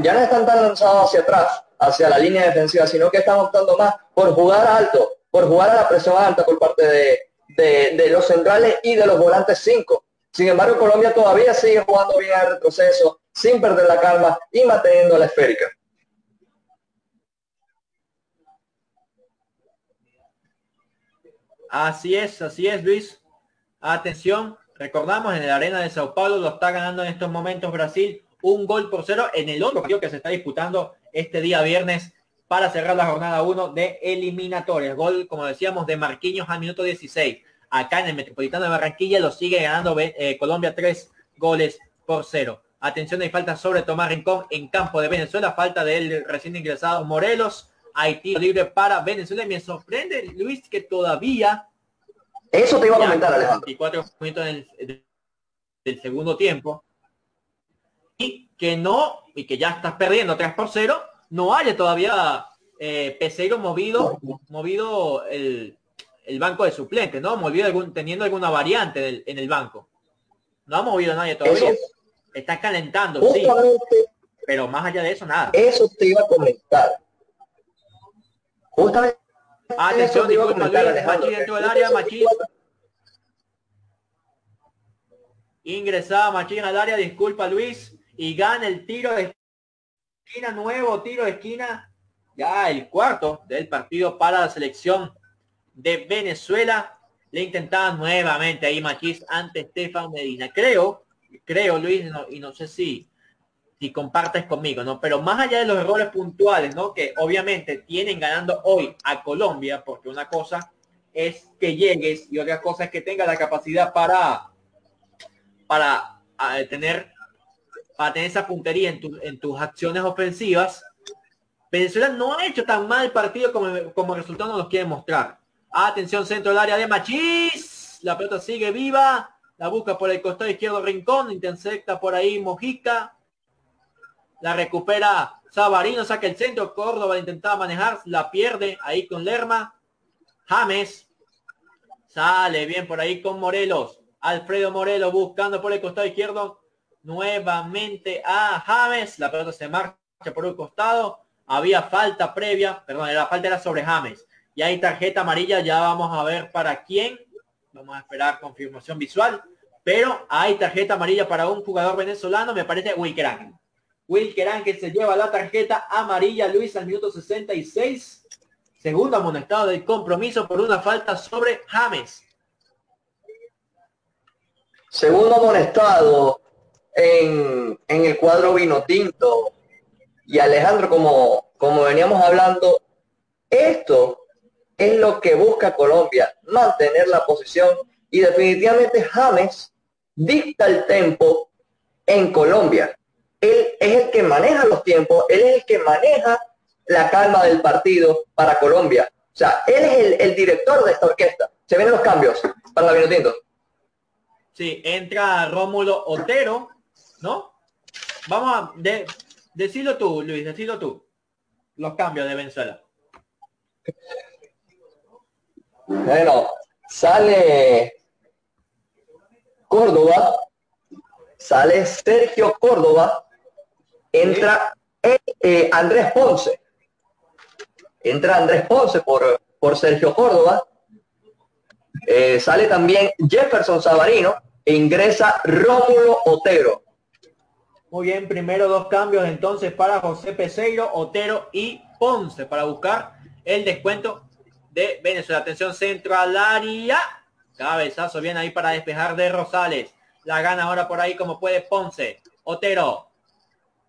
ya no están tan lanzados hacia atrás, hacia la línea defensiva, sino que están optando más por jugar alto, por jugar a la presión alta por parte de, de los centrales y de los volantes 5. Sin embargo, Colombia todavía sigue jugando bien al retroceso, sin perder la calma y manteniendo la esférica. Así es, así es, Luis. Atención, recordamos en la arena de Sao Paulo lo está ganando en estos momentos Brasil un gol por cero en el otro partido que se está disputando este día viernes para cerrar la jornada 1 de eliminatorias. Gol, como decíamos, de Marquinhos al minuto 16. Acá en el Metropolitano de Barranquilla lo sigue ganando eh, Colombia tres goles por cero. Atención, hay falta sobre Tomás Rincón en campo de Venezuela. Falta del recién ingresado Morelos. Haití libre para Venezuela. Y me sorprende, Luis, que todavía... Eso te iba a comentar, Alejandro. 24 minutos del, del segundo tiempo. Que no, y que ya estás perdiendo 3 por 0, no haya todavía eh, Peseiro movido, movido el, el, banco de suplentes, ¿no? Movido algún, teniendo alguna variante en el banco. No ha movido nadie todavía. Está calentando, sí. Pero más allá de eso, nada. Eso te iba a comentar. Justamente. Atención, disculpa, Luis. Machi dentro del área, Machi. Ingresaba Machín al área, disculpa Luis. Y gana el tiro de esquina, nuevo tiro de esquina. Ya el cuarto del partido para la selección de Venezuela. Le intentaban nuevamente ahí Machís ante Estefan Medina. Creo creo, Luis, y no sé si, si compartes conmigo, ¿no? Pero más allá de los errores puntuales, ¿no? Que obviamente tienen ganando hoy a Colombia, porque una cosa es que llegues y otra cosa es que tenga la capacidad para, para tener, para tener esa puntería en, en tus acciones ofensivas. Venezuela no ha hecho tan mal partido como, como el resultado nos quiere mostrar. Atención, centro del área de Machís. La pelota sigue viva. La busca por el costado izquierdo Rincón, intersecta por ahí Mojica. La recupera Sabarino, saca el centro. Córdoba intentaba manejar, la pierde ahí con Lerma. James sale bien por ahí con Morelos. Alfredo Morelos buscando por el costado izquierdo. Nuevamente a James. La pelota se marcha por el costado. Había falta previa. Perdón, la falta era sobre James. Y hay tarjeta amarilla. Ya vamos a ver para quién. Vamos a esperar confirmación visual. Pero hay tarjeta amarilla para un jugador venezolano, me parece Wilker Ángel. Wilker Ángel se lleva la tarjeta amarilla, Luis, al minuto 66. Segundo amonestado del compromiso por una falta sobre James. Segundo amonestado en, en el cuadro vino tinto. Y Alejandro, como, como veníamos hablando, esto es lo que busca Colombia, mantener la posición y definitivamente James dicta el tempo en Colombia. Él es el que maneja los tiempos, él es el que maneja la calma del partido para Colombia. O sea, él es el, director de esta orquesta. Se vienen los cambios para la Vinotinto. Sí, entra Rómulo Otero, ¿no? Vamos a de, decirlo tú, Luis, decirlo tú. Los cambios de Venezuela. Bueno, sale Córdoba, sale Sergio Córdoba, entra eh, Andrés Ponce. Entra Andrés Ponce por, por Sergio Córdoba. Eh, sale también Jefferson Sabarino e ingresa Rómulo Otero. Muy bien, primero dos cambios entonces para José Peseiro, Otero y Ponce para buscar el descuento de Venezuela. Atención centralaria. Cabezazo bien ahí para despejar de Rosales. La gana ahora por ahí como puede Ponce. Otero.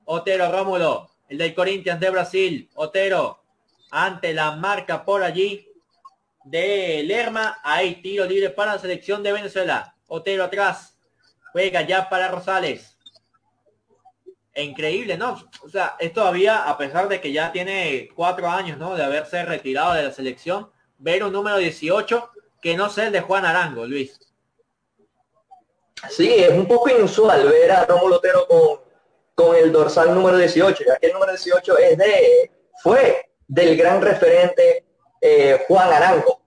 Otero Rómulo. El del Corinthians de Brasil. Otero. Ante la marca por allí de Lerma. Hay tiro libre para la selección de Venezuela. Otero atrás. Juega ya para Rosales increíble, ¿no? O sea, es todavía, a pesar de que ya tiene cuatro años, ¿no? De haberse retirado de la selección, ver un número 18 que no sé el de Juan Arango, Luis. Sí, es un poco inusual ver a Rómulo Otero con, con el dorsal número 18, ya que el número 18 es de, fue del gran referente eh, Juan Arango.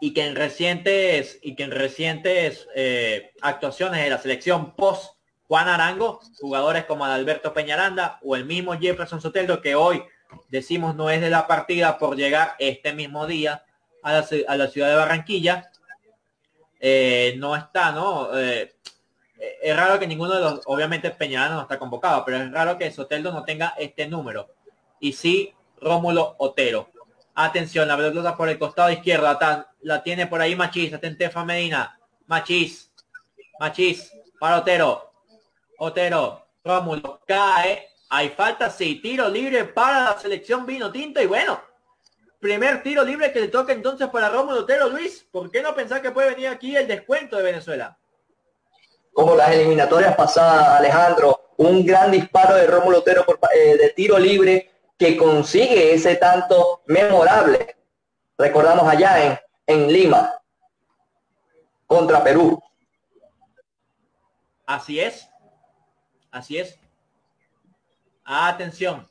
Y que en recientes, y que en recientes eh, actuaciones de la selección post Juan Arango, jugadores como Alberto Peñaranda o el mismo Jefferson Soteldo que hoy decimos no es de la partida por llegar este mismo día a la, ciudad de Barranquilla, eh, no está, ¿no? Eh, es raro que ninguno de los, obviamente Peñaranda no está convocado, pero es raro que Soteldo no tenga este número. Y sí, Rómulo Otero. Atención, la pelota por el costado izquierdo, la, tiene por ahí Machís, Atentefa Medina, Machís, Machís, para Otero, Otero, Rómulo, cae. Hay falta, sí. Tiro libre para la selección vino tinto. Y bueno, primer tiro libre que le toca entonces para Rómulo Otero, Luis. ¿Por qué no pensar que puede venir aquí el descuento de Venezuela? Como las eliminatorias pasadas, Alejandro, un gran disparo de Rómulo Otero eh, de tiro libre que consigue ese tanto memorable. Recordamos allá en, en Lima, contra Perú. Así es. Así es. Atención.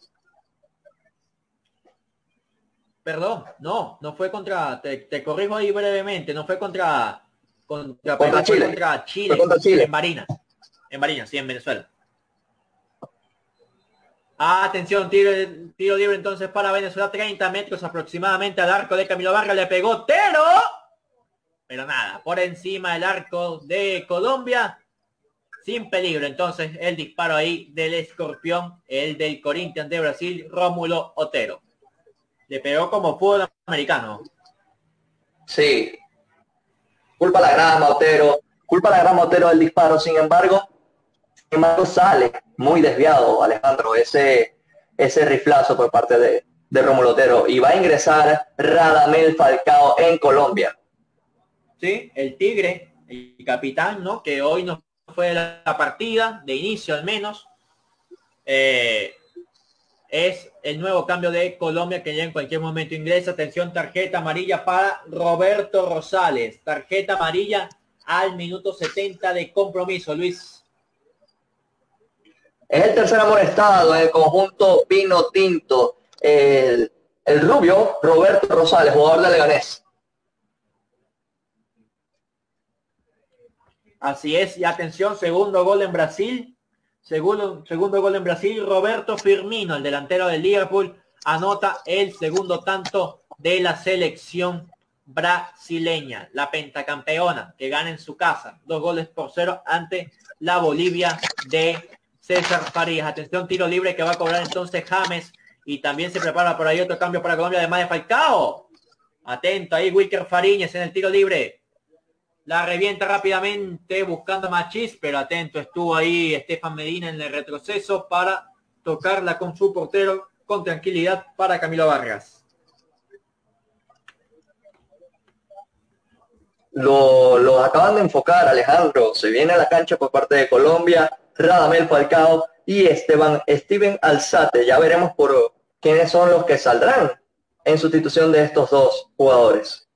Perdón, no, no fue contra, te, corrijo ahí brevemente, no fue contra contra, contra Chile, contra Chile, en Marinas, en Marinas, sí, en Venezuela. Atención, tiro, tiro libre entonces para Venezuela, 30 metros aproximadamente al arco de Camilo Vargas, le pegó Tero, pero nada, por encima del arco de Colombia, sin peligro. Entonces el disparo ahí del escorpión, el del Corinthians de Brasil, Rómulo Otero. Le pegó como fútbol americano. Sí. Culpa la grama, Otero. Culpa la grama, Otero del disparo. Sin embargo, sin embargo sale muy desviado, Alejandro, ese, ese riflazo por parte de, de Rómulo Otero. Y va a ingresar Radamel Falcao en Colombia. Sí, el Tigre, el capitán, ¿no? Que hoy nos fue la partida, de inicio al menos. Eh, es el nuevo cambio de Colombia que ya en cualquier momento ingresa. Atención, tarjeta amarilla para Roberto Rosales. Tarjeta amarilla al minuto 70 de compromiso, Luis. Es el tercer amonestado en el conjunto Pino Tinto. El, el rubio Roberto Rosales, jugador de Leganés. Así es, y atención, segundo gol en Brasil. Segundo, segundo gol en Brasil, Roberto Firmino, el delantero del Liverpool, anota el segundo tanto de la selección brasileña, la pentacampeona, que gana en su casa, dos goles por cero ante la Bolivia de César Farías. Atención, tiro libre que va a cobrar entonces James y también se prepara por ahí otro cambio para Colombia, además de Falcao. Atento ahí, Wicker Fariñez en el tiro libre. La revienta rápidamente buscando a Machis, pero atento estuvo ahí Estefan Medina en el retroceso para tocarla con su portero con tranquilidad para Camilo Vargas. Lo, acaban de enfocar, Alejandro. Se viene a la cancha por parte de Colombia, Radamel Falcao y Esteban Steven Alzate. Ya veremos por quiénes son los que saldrán en sustitución de estos dos jugadores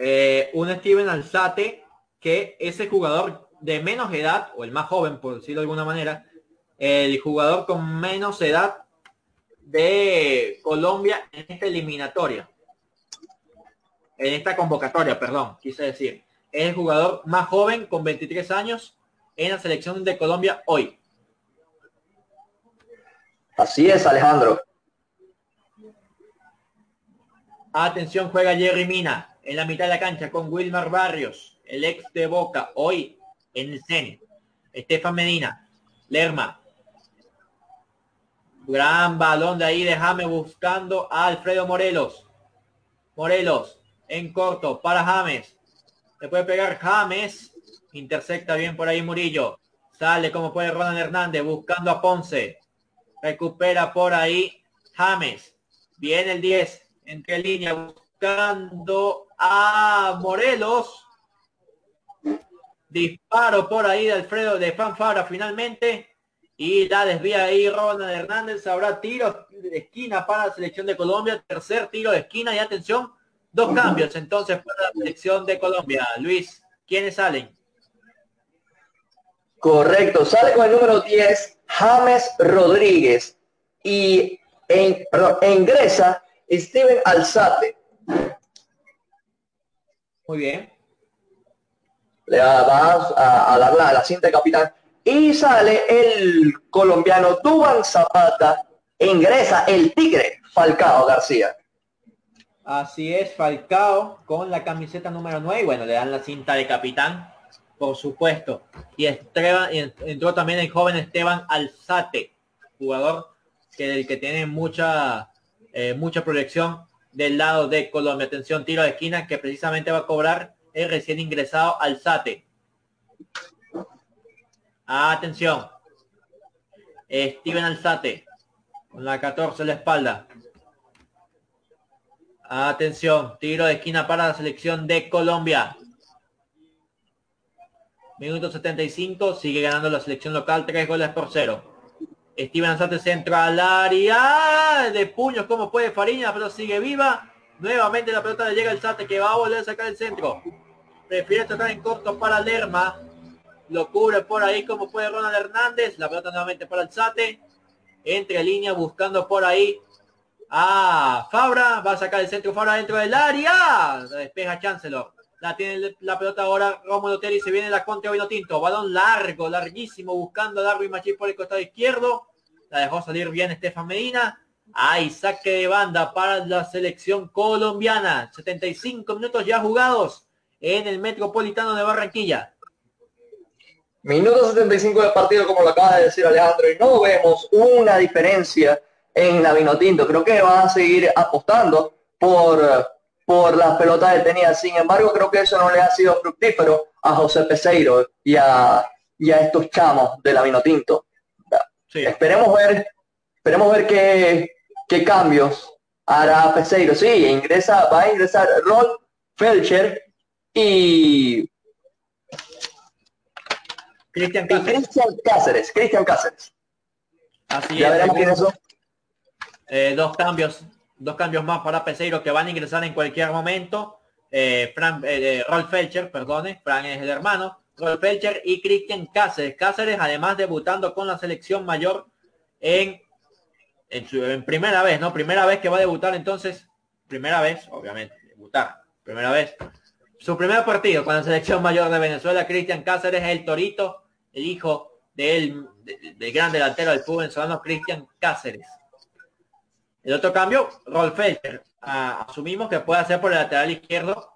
eh, un Steven Alzate, que ese jugador de menos edad, o el más joven, por decirlo de alguna manera, el jugador con menos edad de Colombia en esta eliminatoria. En esta convocatoria, perdón, quise decir. Es el jugador más joven con 23 años en la selección de Colombia hoy. Así es, Alejandro. Atención, juega Jerry Mina en la mitad de la cancha con Wilmar Barrios, el ex de Boca, hoy en el CEN. Estefan Medina, Lerma. Gran balón de ahí déjame buscando a Alfredo Morelos. Morelos en corto para James. Le puede pegar James. Intercepta bien por ahí Murillo. Sale como puede Ronald Hernández buscando a Ponce. Recupera por ahí James. Viene el 10 entre línea buscando a Morelos. Disparo por ahí de Alfredo de Fanfara finalmente. Y la desvía ahí Ronald Hernández. Habrá tiro de esquina para la selección de Colombia. Tercer tiro de esquina y atención. Dos cambios entonces para la selección de Colombia. Luis, ¿quiénes salen? Correcto, sale con el número 10, James Rodríguez. Y en, ingresa Steven Alzate. Muy bien. Le vas a, a dar la, la cinta de capitán. Y sale el colombiano Duban Zapata. Ingresa el Tigre Falcao García. Así es, Falcao con la camiseta número 9. Bueno, le dan la cinta de capitán, por supuesto. Y Esteban, entró también el joven Esteban Alzate, jugador que del que tiene mucha eh, mucha proyección del lado de Colombia. Atención, tiro de esquina que precisamente va a cobrar el recién ingresado Alzate. Atención. Steven Alzate con la 14 en la espalda. Atención, tiro de esquina para la selección de Colombia. Minuto 75, sigue ganando la selección local, tres goles por cero. Steven Alzate centra al área de puños, como puede Fariña, pero sigue viva. Nuevamente la pelota le llega al Sate que va a volver a sacar el centro. Prefiere tocar en corto para Lerma. Lo cubre por ahí como puede Ronald Hernández. La pelota nuevamente para el Sate. Entre línea buscando por ahí a Fabra. Va a sacar el centro Fabra dentro del área. Despeja Chancellor. La tiene la pelota ahora Rómulo Terry. Se viene la contra Vino Tinto. Balón largo, larguísimo. Buscando a Darwin Machín por el costado izquierdo. La dejó salir bien Estefan Medina. Hay saque de banda para la selección colombiana. 75 minutos ya jugados en el Metropolitano de Barranquilla. Minuto 75 de partido, como lo acaba de decir Alejandro, y no vemos una diferencia en la Vinotinto. Creo que van a seguir apostando por, por las pelotas detenidas. Sin embargo, creo que eso no le ha sido fructífero a José Peseiro y a, y a estos chamos de la Vinotinto. Sí. Esperemos ver, esperemos ver qué, qué cambios hará Peseiro. Sí, ingresa, va a ingresar Ron Felcher y, Cristian Cáceres. Cristian Cáceres. Cristian Cáceres. Así Ya es. veremos quiénes son. Eh, dos cambios, dos cambios más para Peseiro que van a ingresar en cualquier momento. Eh, Fran, eh, eh, Felcher, perdone, Fran es el hermano. Rolf Felcher y Cristian Cáceres. Cáceres además debutando con la selección mayor en, en, su, primera vez, ¿no? Primera vez que va a debutar entonces. Primera vez, obviamente, debutar. Primera vez. Su primer partido con la selección mayor de Venezuela, Cristian Cáceres, el Torito, el hijo del, de- del gran delantero del fútbol venezolano, Cristian Cáceres. El otro cambio, Rolf Felcher. Ah, asumimos que puede hacer por el lateral izquierdo,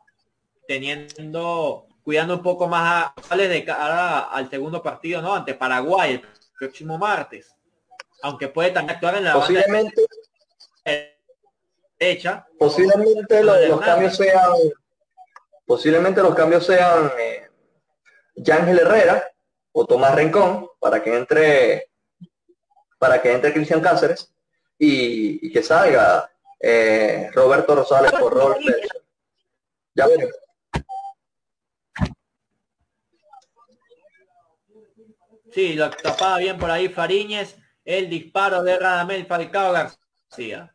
teniendo, cuidando un poco más a de cara al segundo partido, ¿no? Ante Paraguay el próximo martes. Aunque puede también actuar en la banda Posiblemente, derecha. posiblemente lo- Lo de los, cambios sean, posiblemente los cambios sean eh, Yángel Herrera o Tomás Rincón para que entre, para que entre Cristian Cáceres y, y que salga eh, Roberto Rosales por Rolf. Ya veremos. Sí, lo tapaba bien por ahí Fariñez. El disparo de Radamel Falcao García.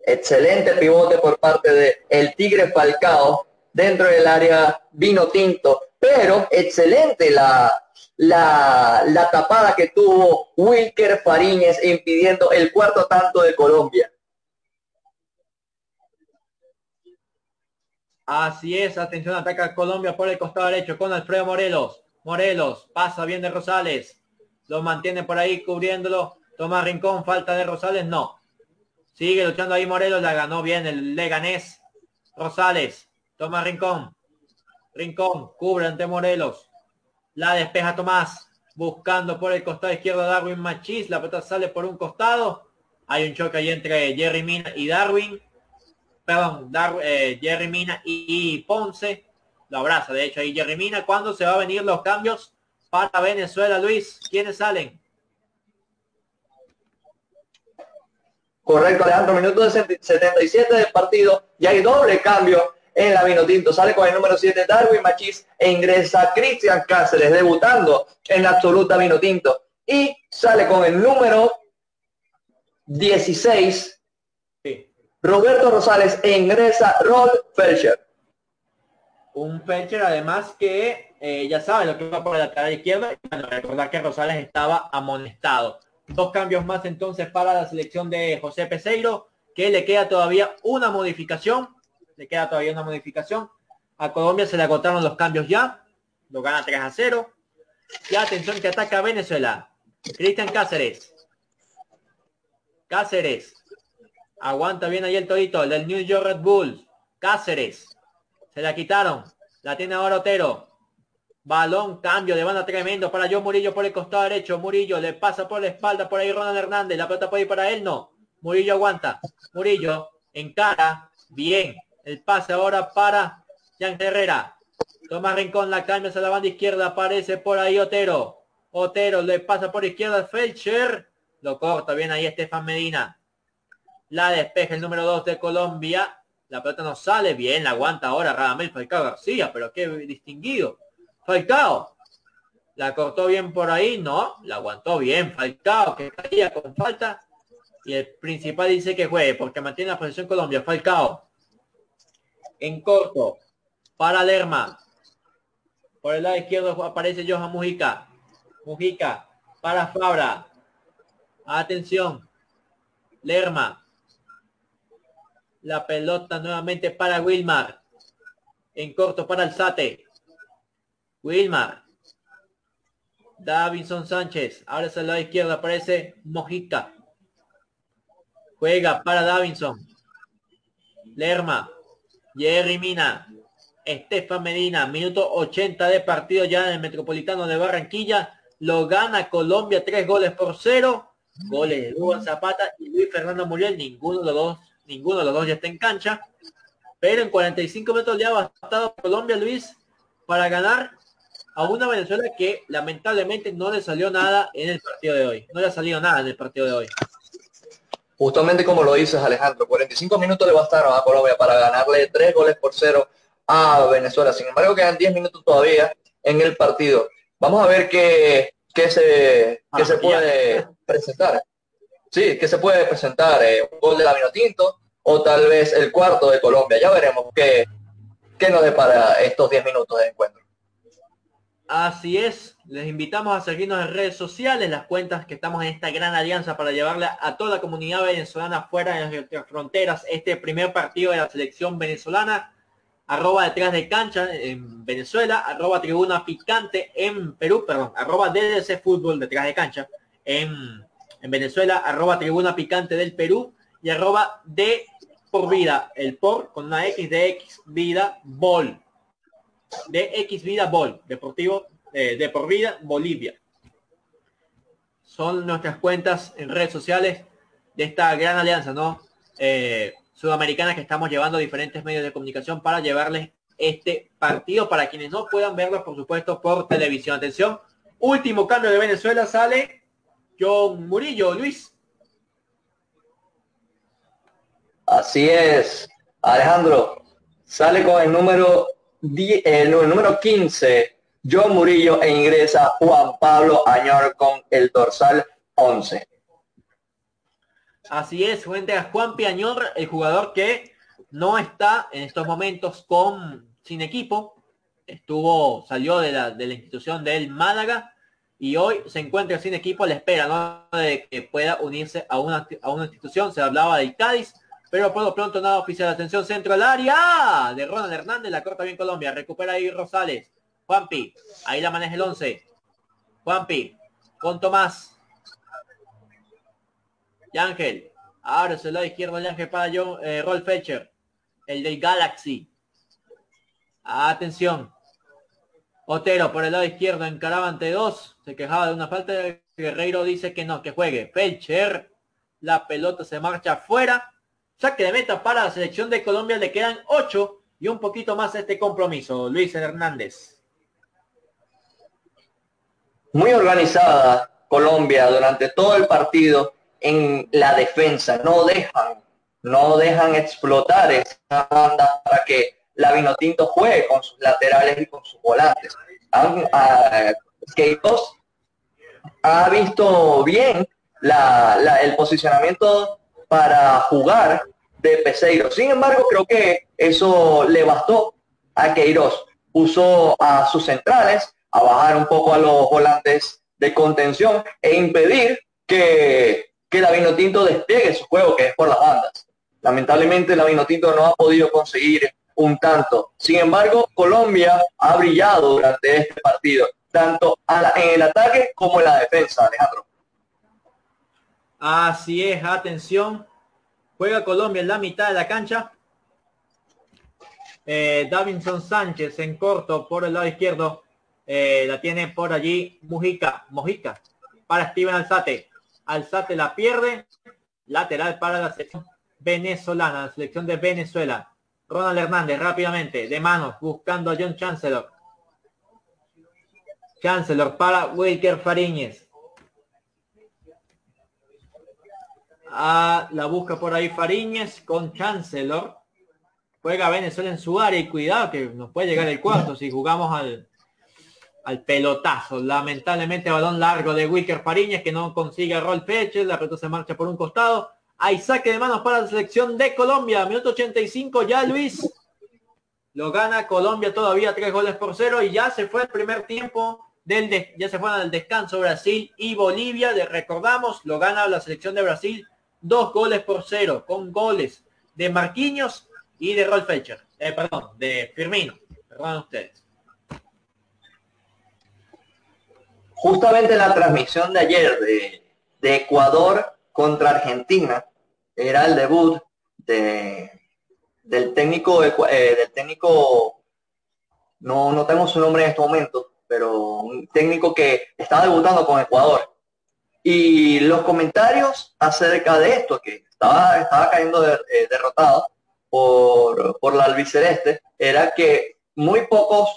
Excelente pivote por parte de el Tigre Falcao dentro del área vino tinto. pero excelente la, la, tapada que tuvo Wilker Fariñez impidiendo el cuarto tanto de Colombia. Así es, atención, ataca Colombia por el costado derecho con Alfredo Morelos. Morelos, pasa bien de Rosales. Lo mantiene por ahí cubriéndolo. Toma Rincón, falta de Rosales, no. Sigue luchando ahí Morelos, la ganó bien el Leganés. Rosales, toma Rincón. Rincón, cubre ante Morelos. La despeja Tomás, buscando por el costado izquierdo Darwin Machis. La pelota sale por un costado. Hay un choque ahí entre Jerry Mina y Darwin. Perdón, eh, Jerry Mina y, Ponce. Lo abraza, de hecho, ahí Jerry Mina. ¿Cuándo se va a venir los cambios para Venezuela, Luis? ¿Quiénes salen? Correcto, Alejandro, minuto 77 del partido y hay doble cambio en la Vinotinto. Sale con el número 7 Darwin Machis e ingresa Cristian Cáceres, debutando en la absoluta Vinotinto. Y sale con el número 16 Roberto Rosales e ingresa Rol Felcher. Un Felcher además que eh, ya sabe lo que va por la lateral izquierda. Bueno, recordar que Rosales estaba amonestado. Dos cambios más entonces para la selección de José Peseiro, que le queda todavía una modificación. Le queda todavía una modificación. A Colombia se le agotaron los cambios ya. Lo gana 3 a 0. Y atención que ataca a Venezuela. Cristian Cáceres. Cáceres. Aguanta bien ahí el torito, el del New York Red Bulls. Cáceres. Se la quitaron. La tiene ahora Otero. Balón, cambio de banda tremendo para John Murillo por el costado derecho. Murillo le pasa por la espalda por ahí Ronald Hernández. La pelota puede ir para él, no. Murillo aguanta. Murillo encara. Bien. El pase ahora para Jan Herrera. Toma Rincón, la cambia a la banda izquierda. Aparece por ahí Otero. Otero le pasa por izquierda Felcher. Lo corta bien ahí Estefan Medina. La despeja el número 2 de Colombia. La pelota no sale bien. La aguanta ahora Radamel Falcao García. Pero qué distinguido. Falcao. La cortó bien por ahí, no, la aguantó bien. Falcao, que caía con falta. Y el principal dice que juegue porque mantiene la posición Colombia. Falcao. En corto. Para Lerma. Por el lado izquierdo aparece Johan Mujica. Mujica. Para Fabra. Atención. Lerma. La pelota nuevamente para Wilmar. En corto para Alzate. Wilmar. Davinson Sánchez. Ahora es al lado izquierdo. Aparece Mojica. Juega para Davinson. Lerma. Jerry Mina. Estefan Medina. Minuto 80 de partido ya en el Metropolitano de Barranquilla. Lo gana Colombia tres goles por cero. Goles de Luan Zapata y Luis Fernando Muriel. Ninguno de los dos, ninguno de los dos ya está en cancha. Pero en 45 metros ya ha bastado Colombia, Luis, para ganar a una Venezuela que lamentablemente no le salió nada en el partido de hoy. No le ha salido nada en el partido de hoy. Justamente como lo dices Alejandro, 45 minutos le bastaron a Colombia para ganarle tres goles por cero a Venezuela. Sin embargo, quedan 10 minutos todavía en el partido. Vamos a ver qué, qué se, qué se puede presentar. Sí, que se puede presentar eh, un gol de la Tinto o tal vez el cuarto de Colombia. Ya veremos qué, qué nos depara estos 10 minutos de encuentro. Así es, les invitamos a seguirnos en redes sociales, las cuentas que estamos en esta gran alianza para llevarle a toda la comunidad venezolana fuera de nuestras fronteras este primer partido de la selección venezolana, arroba detrás de cancha en Venezuela, arroba tribuna picante en Perú, perdón, arroba DDC fútbol detrás de cancha en, en Venezuela, arroba tribuna picante del Perú y arroba de por vida, el por con una X de X vida bol de X Vida Bol, Deportivo de por vida Bolivia. Son nuestras cuentas en redes sociales de esta gran alianza, ¿no? Eh, sudamericana que estamos llevando a diferentes medios de comunicación para llevarles este partido para quienes no puedan verlo, por supuesto, por televisión. Atención, último cambio de Venezuela sale John Murillo, Luis. Así es, Alejandro. Sale con el número el número 15, John Murillo, e ingresa Juan Pablo Añor con el dorsal 11. Así es, frente a Juan Piañor, el jugador que no está en estos momentos con sin equipo, estuvo, salió de la, de la institución del Málaga y hoy se encuentra sin equipo, le espera ¿no? de que pueda unirse a una, a una institución. Se hablaba de Cádiz, pero por lo pronto nada oficial. Atención centro al área de Ronald Hernández, la corta bien Colombia. Recupera ahí Rosales. Juanpi, ahí la maneja el 11. Juanpi, con Tomás. Y Ángel. Ahora se lado izquierdo de Ángel para John, eh, Rolf Fetcher. El del Galaxy. Atención. Otero por el lado izquierdo encaraba ante dos. Se quejaba de una falta. Guerreiro dice que no, que juegue. Felcher. La pelota se marcha afuera. Saque de meta para la selección de Colombia. Le quedan ocho y un poquito más este compromiso. Luis Hernández. Muy organizada Colombia durante todo el partido en la defensa. No dejan, no dejan explotar esa banda para que la Vinotinto juegue con sus laterales y con sus volantes. Ah, ha visto bien el posicionamiento para jugar de Peseiro. Sin embargo, creo que eso le bastó a Queiroz. Puso a sus centrales a bajar un poco a los volantes de contención e impedir que, que la Vinotinto despliegue su juego, que es por las bandas. Lamentablemente la Vinotinto no ha podido conseguir un tanto. Sin embargo, Colombia ha brillado durante este partido, tanto en el ataque como en la defensa, Alejandro. Así es, atención. Juega Colombia en la mitad de la cancha. Eh, Davinson Sánchez en corto por el lado izquierdo. Eh, la tiene por allí Mujica. Mojica para Steven Alzate. Alzate la pierde. Lateral para la selección venezolana, la selección de Venezuela. Ronald Hernández rápidamente, de manos, buscando a John Chancellor. Chancellor para Wilker Fariñez. Ah, la busca por ahí Fariñez con Chancellor. Juega Venezuela en su área y cuidado que nos puede llegar el cuarto si jugamos al, al pelotazo. Lamentablemente balón largo de Wilker Fariñez que no consigue rol peche. La pelota se marcha por un costado. Hay saque de manos para la selección de Colombia. Minuto 85 ya Luis. Lo gana Colombia todavía tres goles por cero y ya se fue el primer tiempo del ya se fueron al descanso Brasil y Bolivia. Le recordamos, lo gana la selección de Brasil dos goles por cero con goles de Marquinhos y de Rolf. Eh, perdón, de Firmino. Perdón ustedes. Justamente la transmisión de ayer de, de Ecuador contra Argentina. Era el debut de, del técnico, eh, del técnico, no, no tengo su nombre en este momento, pero un técnico que estaba debutando con Ecuador. Y los comentarios acerca de esto, que estaba, estaba cayendo eh, derrotado por, por la albiceleste, era que muy pocos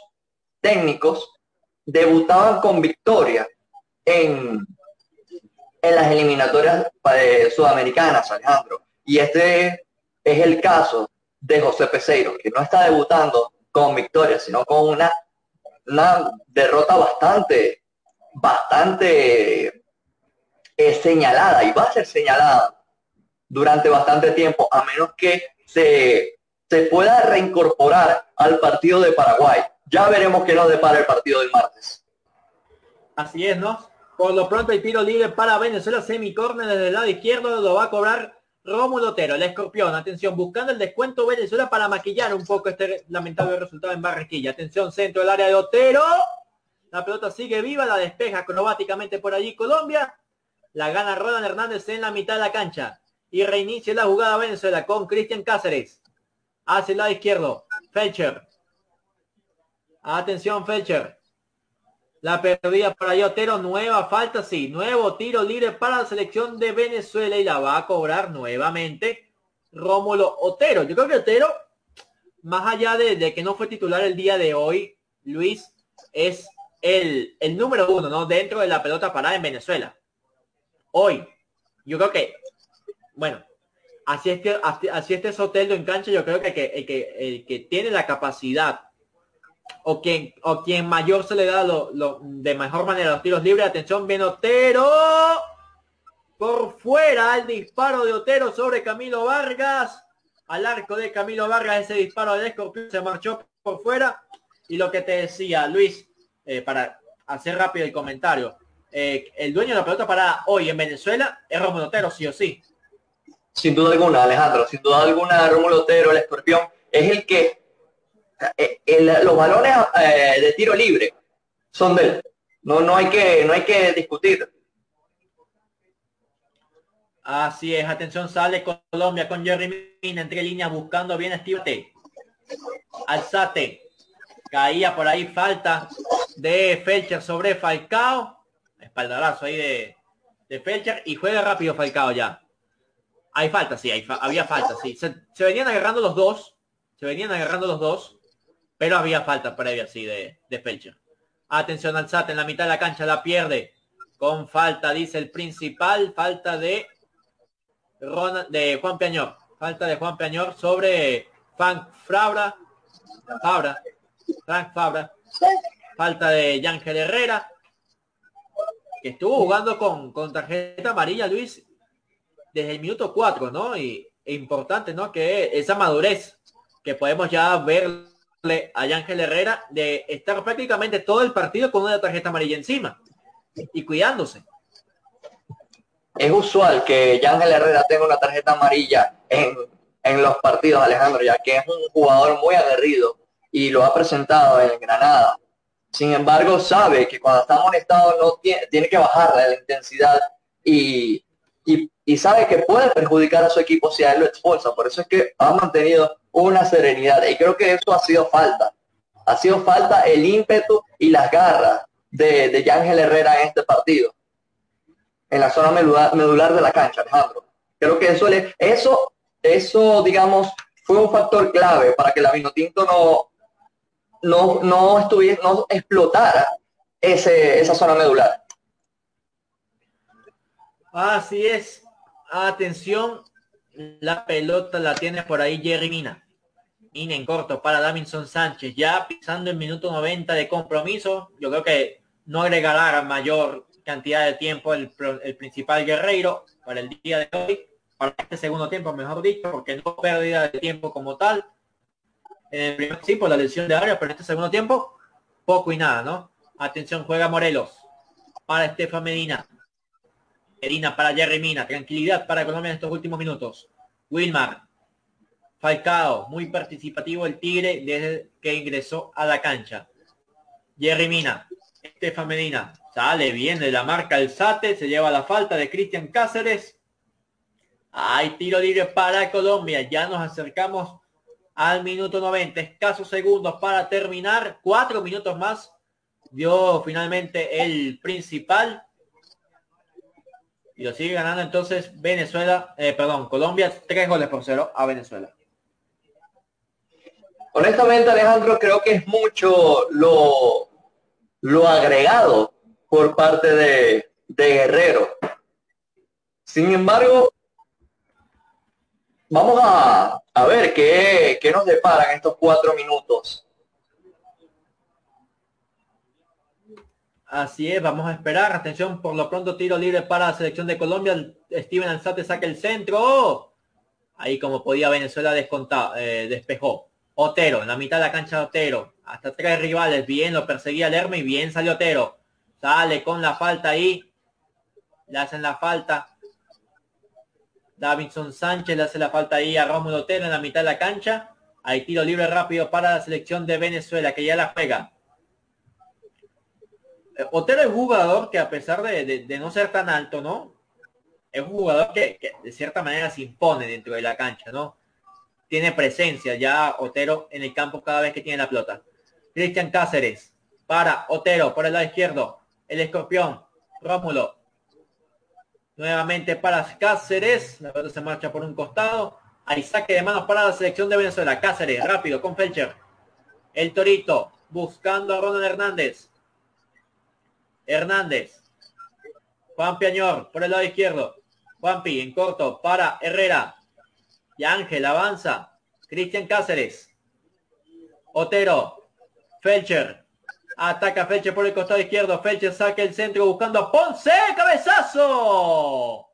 técnicos debutaban con victoria en, en las eliminatorias sudamericanas, Alejandro. Y este es el caso de José Peseiro, que no está debutando con victoria, sino con una, una derrota bastante, bastante eh, señalada y va a ser señalada durante bastante tiempo, a menos que se, se pueda reincorporar al partido de Paraguay. Ya veremos qué nos depara el partido del martes. Así es, ¿no? Por lo pronto el tiro libre para Venezuela, semicórner desde el lado izquierdo, lo va a cobrar Rómulo Otero, el escorpión. Atención, buscando el descuento Venezuela para maquillar un poco este lamentable resultado en Barranquilla. Atención, centro del área de Otero. La pelota sigue viva, la despeja acrobáticamente por allí Colombia. La gana Roland Hernández en la mitad de la cancha. Y reinicia la jugada Venezuela con Cristian Cáceres. Hacia el lado izquierdo. Felcher. Atención, Felcher. La perdida para Otero, nueva falta, sí, nuevo tiro libre para la selección de Venezuela y la va a cobrar nuevamente Rómulo Otero. Yo creo que Otero, más allá de, que no fue titular el día de hoy, Luis, es el, el número uno, ¿no? Dentro de la pelota parada en Venezuela. Hoy, yo creo que, bueno, así es que así este Soteldo en cancha, yo creo que, que, que, el que tiene la capacidad o quien, o mayor se le da lo, de mejor manera los tiros libres. Atención, bien Otero. Por fuera el disparo de Otero sobre Camilo Vargas. Al arco de Camilo Vargas ese disparo de Escorpión se marchó por fuera. Y lo que te decía, Luis, eh, para hacer rápido el comentario, eh, el dueño de la pelota para hoy en Venezuela es Romulo Otero, sí o sí. Sin duda alguna, Alejandro, sin duda alguna, Romulo Otero, el escorpión, es el que el- los balones eh, de tiro libre son de él. No, no hay que, no hay que discutir. Así es, atención, sale Colombia con Jerry Mina entre líneas buscando bien Steve Alzate. Caía por ahí falta de Felcher sobre Falcao. Espaldarazo ahí de, de Felcher y juega rápido Falcao ya. Hay falta, sí, hay había falta, sí. Se, se venían agarrando los dos. Se venían agarrando los dos. Pero había falta previa, sí, de, de Felcher. Atención Alzate en la mitad de la cancha, la pierde. Con falta, dice el principal. Falta de Ronald- de Juan Peñor. Falta de Juan Peñor sobre Frank Fabra. Fabra. Frank Fabra. Falta de Yángel Herrera. Que estuvo jugando con, con tarjeta amarilla, Luis, desde el minuto 4, ¿no? Y e importante, ¿no? Que esa madurez que podemos ya verle a Yángel Herrera de estar prácticamente todo el partido con una tarjeta amarilla encima y cuidándose. Es usual que Yángel Herrera tenga una tarjeta amarilla en, en los partidos, Alejandro, ya que es un jugador muy aguerrido y lo ha presentado en Granada. Sin embargo, sabe que cuando está amonestado no tiene, tiene que bajarle la intensidad y, y, y sabe que puede perjudicar a su equipo si a él lo expulsa. Por eso es que ha mantenido una serenidad y creo que eso ha sido falta. Ha sido falta el ímpetu y las garras de, de Yángel Herrera en este partido en la zona medular, medular de la cancha, Alejandro. Creo que eso, le, eso, eso, digamos, fue un factor clave para que la Vinotinto no, no, no estuviera, no explotara ese, esa zona medular. Así es. Atención. La pelota la tiene por ahí Jerry Mina. Mina en corto para Davinson Sánchez. Ya pisando el minuto 90 de compromiso. Yo creo que no agregará mayor cantidad de tiempo el, principal guerreiro para el día de hoy. Para este segundo tiempo, mejor dicho, porque no pérdida de tiempo como tal. En el primer sí, por la lesión de área, pero en este segundo tiempo, poco y nada, ¿no? Atención, juega Morelos. Para Estefan Medina. Medina para Jerry Mina. Tranquilidad para Colombia en estos últimos minutos. Wilmar. Falcao. Muy participativo el Tigre desde que ingresó a la cancha. Jerry Mina. Estefan Medina. Sale bien de la marca el Sate. Se lleva la falta de Cristian Cáceres. Hay tiro libre para Colombia. Ya nos acercamos al minuto 90. Escasos segundos para terminar. Cuatro minutos más. Dio finalmente el principal. Y lo sigue ganando entonces Venezuela, eh, perdón, Colombia, tres goles por cero a Venezuela. Honestamente, Alejandro, creo que es mucho lo, lo agregado por parte de, de Guerrero. Sin embargo, vamos a, a ver qué, qué nos deparan estos cuatro minutos. Así es, vamos a esperar. Atención, por lo pronto tiro libre para la selección de Colombia. Steven Alzate saca el centro. Ahí como podía Venezuela descontar, eh, despejó. Otero, en la mitad de la cancha de Otero. Hasta tres rivales. Bien, lo perseguía Lerma y bien salió Otero. Sale con la falta ahí. Le hacen la falta. Davidson Sánchez le hace la falta ahí a Rómulo Otero en la mitad de la cancha. Hay tiro libre rápido para la selección de Venezuela que ya la juega. Eh, Otero es jugador que a pesar de, de- no ser tan alto, ¿no? Es un jugador que de cierta manera se impone dentro de la cancha, ¿no? Tiene presencia ya Otero en el campo cada vez que tiene la pelota. Cristian Cáceres para Otero por el lado izquierdo. El escorpión. Rómulo. Nuevamente para Cáceres. La pelota se marcha por un costado. Hay saque de manos para la selección de Venezuela. Cáceres, rápido, con Felcher. El Torito, buscando a Ronald Hernández. Hernández. Juan Piañor, por el lado izquierdo. Juanpi, en corto, para Herrera. Y Ángel avanza. Cristian Cáceres. Otero. Felcher. Ataca Felcher por el costado izquierdo. Felcher saca el centro buscando a Ponce. ¡Cabezazo!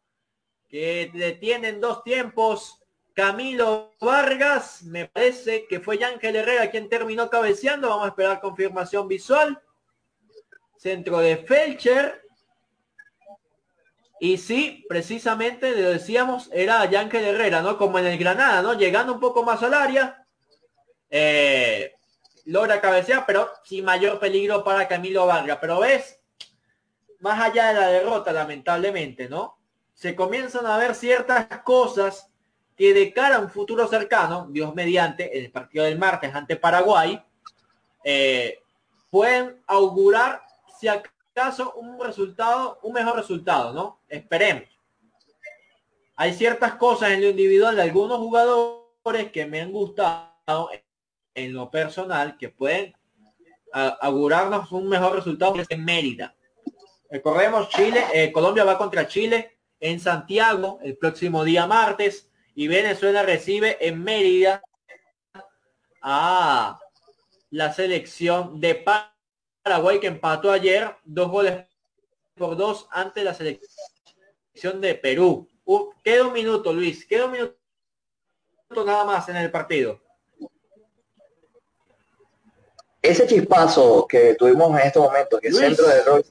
Que detienen dos tiempos Camilo Vargas, me parece que fue Ángel Herrera quien terminó cabeceando, vamos a esperar confirmación visual. Centro de Felcher. Y sí, precisamente lo decíamos, era Ángel Herrera, ¿no? Como en el Granada, ¿no? Llegando un poco más al área. Eh, logra cabecear, pero sin mayor peligro para Camilo Vargas. Pero ves, más allá de la derrota, lamentablemente, ¿no? Se comienzan a ver ciertas cosas que de cara a un futuro cercano, Dios mediante, el partido del martes ante Paraguay, eh, pueden augurar si acaso un resultado, un mejor resultado, ¿no? Esperemos. Hay ciertas cosas en lo individual de algunos jugadores que me han gustado en lo personal que pueden augurarnos un mejor resultado en Mérida. Recordemos, Chile, eh, Colombia va contra Chile en Santiago el próximo día martes y Venezuela recibe en Mérida a la selección de Paraguay que empató ayer dos goles por dos ante la selección de Perú. Uh, queda un minuto, Luis, queda un minuto nada más en el partido. Ese chispazo que tuvimos en estos momentos, que el centro de rol.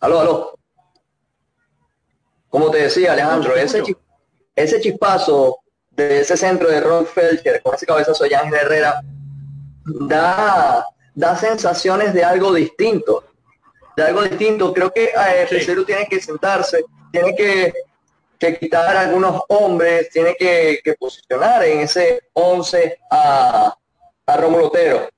Aló, aló. Como te decía, Alejandro, ese, ese chispazo de ese centro de Ron Felcher con ese cabezazo de Ángel Herrera da, da sensaciones de algo distinto. De algo distinto. Creo que eh, Pesero tiene que sentarse, tiene que, quitar a algunos hombres, tiene que, posicionar en ese 11 a, a Romulo Otero.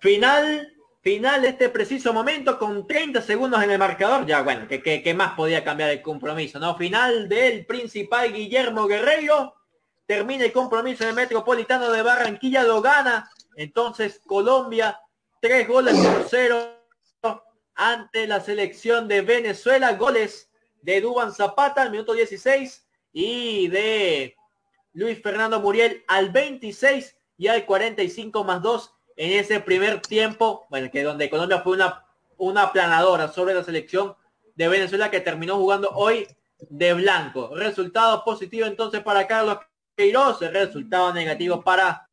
Final Final de este preciso momento con 30 segundos en el marcador. Ya, bueno, que, más podía cambiar el compromiso, ¿no? Final del principal Guillermo Guerreiro. Termina el compromiso en el Metropolitano de Barranquilla, lo gana. Entonces Colombia, tres goles por cero ante la selección de Venezuela. Goles de Duban Zapata al minuto 16 y de Luis Fernando Muriel al 26 y al 45 más 2 en ese primer tiempo, bueno, que donde Colombia fue una, una aplanadora sobre la selección de Venezuela que terminó jugando hoy de blanco. Resultado positivo entonces para Carlos Queiroz, resultado negativo para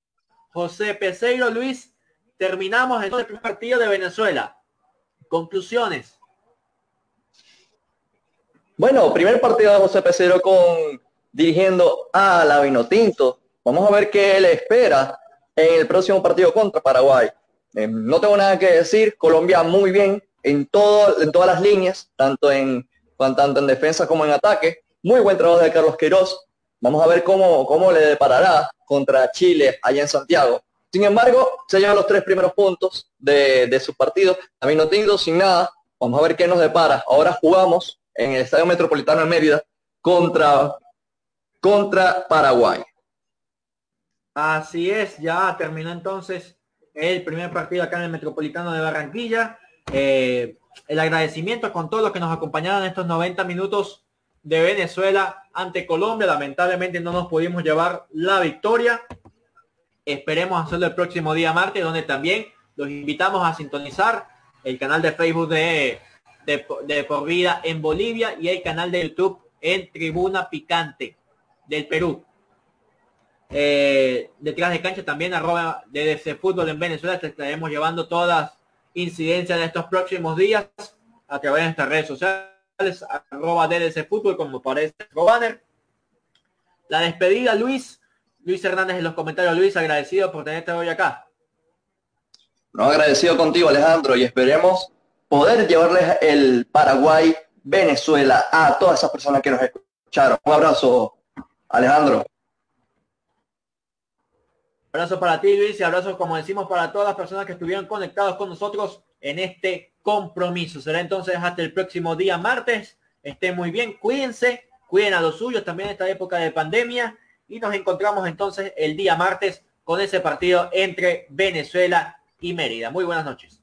José Peseiro. Luis, terminamos el primer partido de Venezuela. Conclusiones. Bueno, primer partido de José Peseiro con dirigiendo a la Vinotinto. Vamos a ver qué le espera en el próximo partido contra Paraguay. Eh, no tengo nada que decir, Colombia muy bien en, todo, en todas las líneas, tanto en, tanto en defensa como en ataque. Muy buen trabajo de Carlos Queiroz. Vamos a ver cómo, cómo le deparará contra Chile allá en Santiago. Sin embargo, se llevan los tres primeros puntos de, de su partido. También no tengo sin nada. Vamos a ver qué nos depara. Ahora jugamos en el Estadio Metropolitano de Mérida contra, contra Paraguay. Así es, ya terminó entonces el primer partido acá en el Metropolitano de Barranquilla. Eh, el agradecimiento con todos los que nos acompañaron en estos 90 minutos de Venezuela ante Colombia. Lamentablemente no nos pudimos llevar la victoria. Esperemos hacerlo el próximo día martes, donde también los invitamos a sintonizar el canal de Facebook de, de, Por Vida en Bolivia y el canal de YouTube en Tribuna Picante del Perú. Eh, detrás de cancha también arroba DDC Fútbol en Venezuela. Te estaremos llevando todas incidencias de estos próximos días a través de nuestras redes sociales, arroba DDC Fútbol, como parece banner. La despedida, Luis. Luis Hernández en los comentarios. Luis, agradecido por tenerte hoy acá. No, agradecido contigo, Alejandro, y esperemos poder llevarles el Paraguay, Venezuela a todas esas personas que nos escucharon. Un abrazo, Alejandro. Abrazo para ti, Luis, y abrazo, como decimos, para todas las personas que estuvieron conectados con nosotros en este compromiso. Será entonces hasta el próximo día martes. Estén muy bien, cuídense, cuiden a los suyos también en esta época de pandemia y nos encontramos entonces el día martes con ese partido entre Venezuela y Mérida. Muy buenas noches.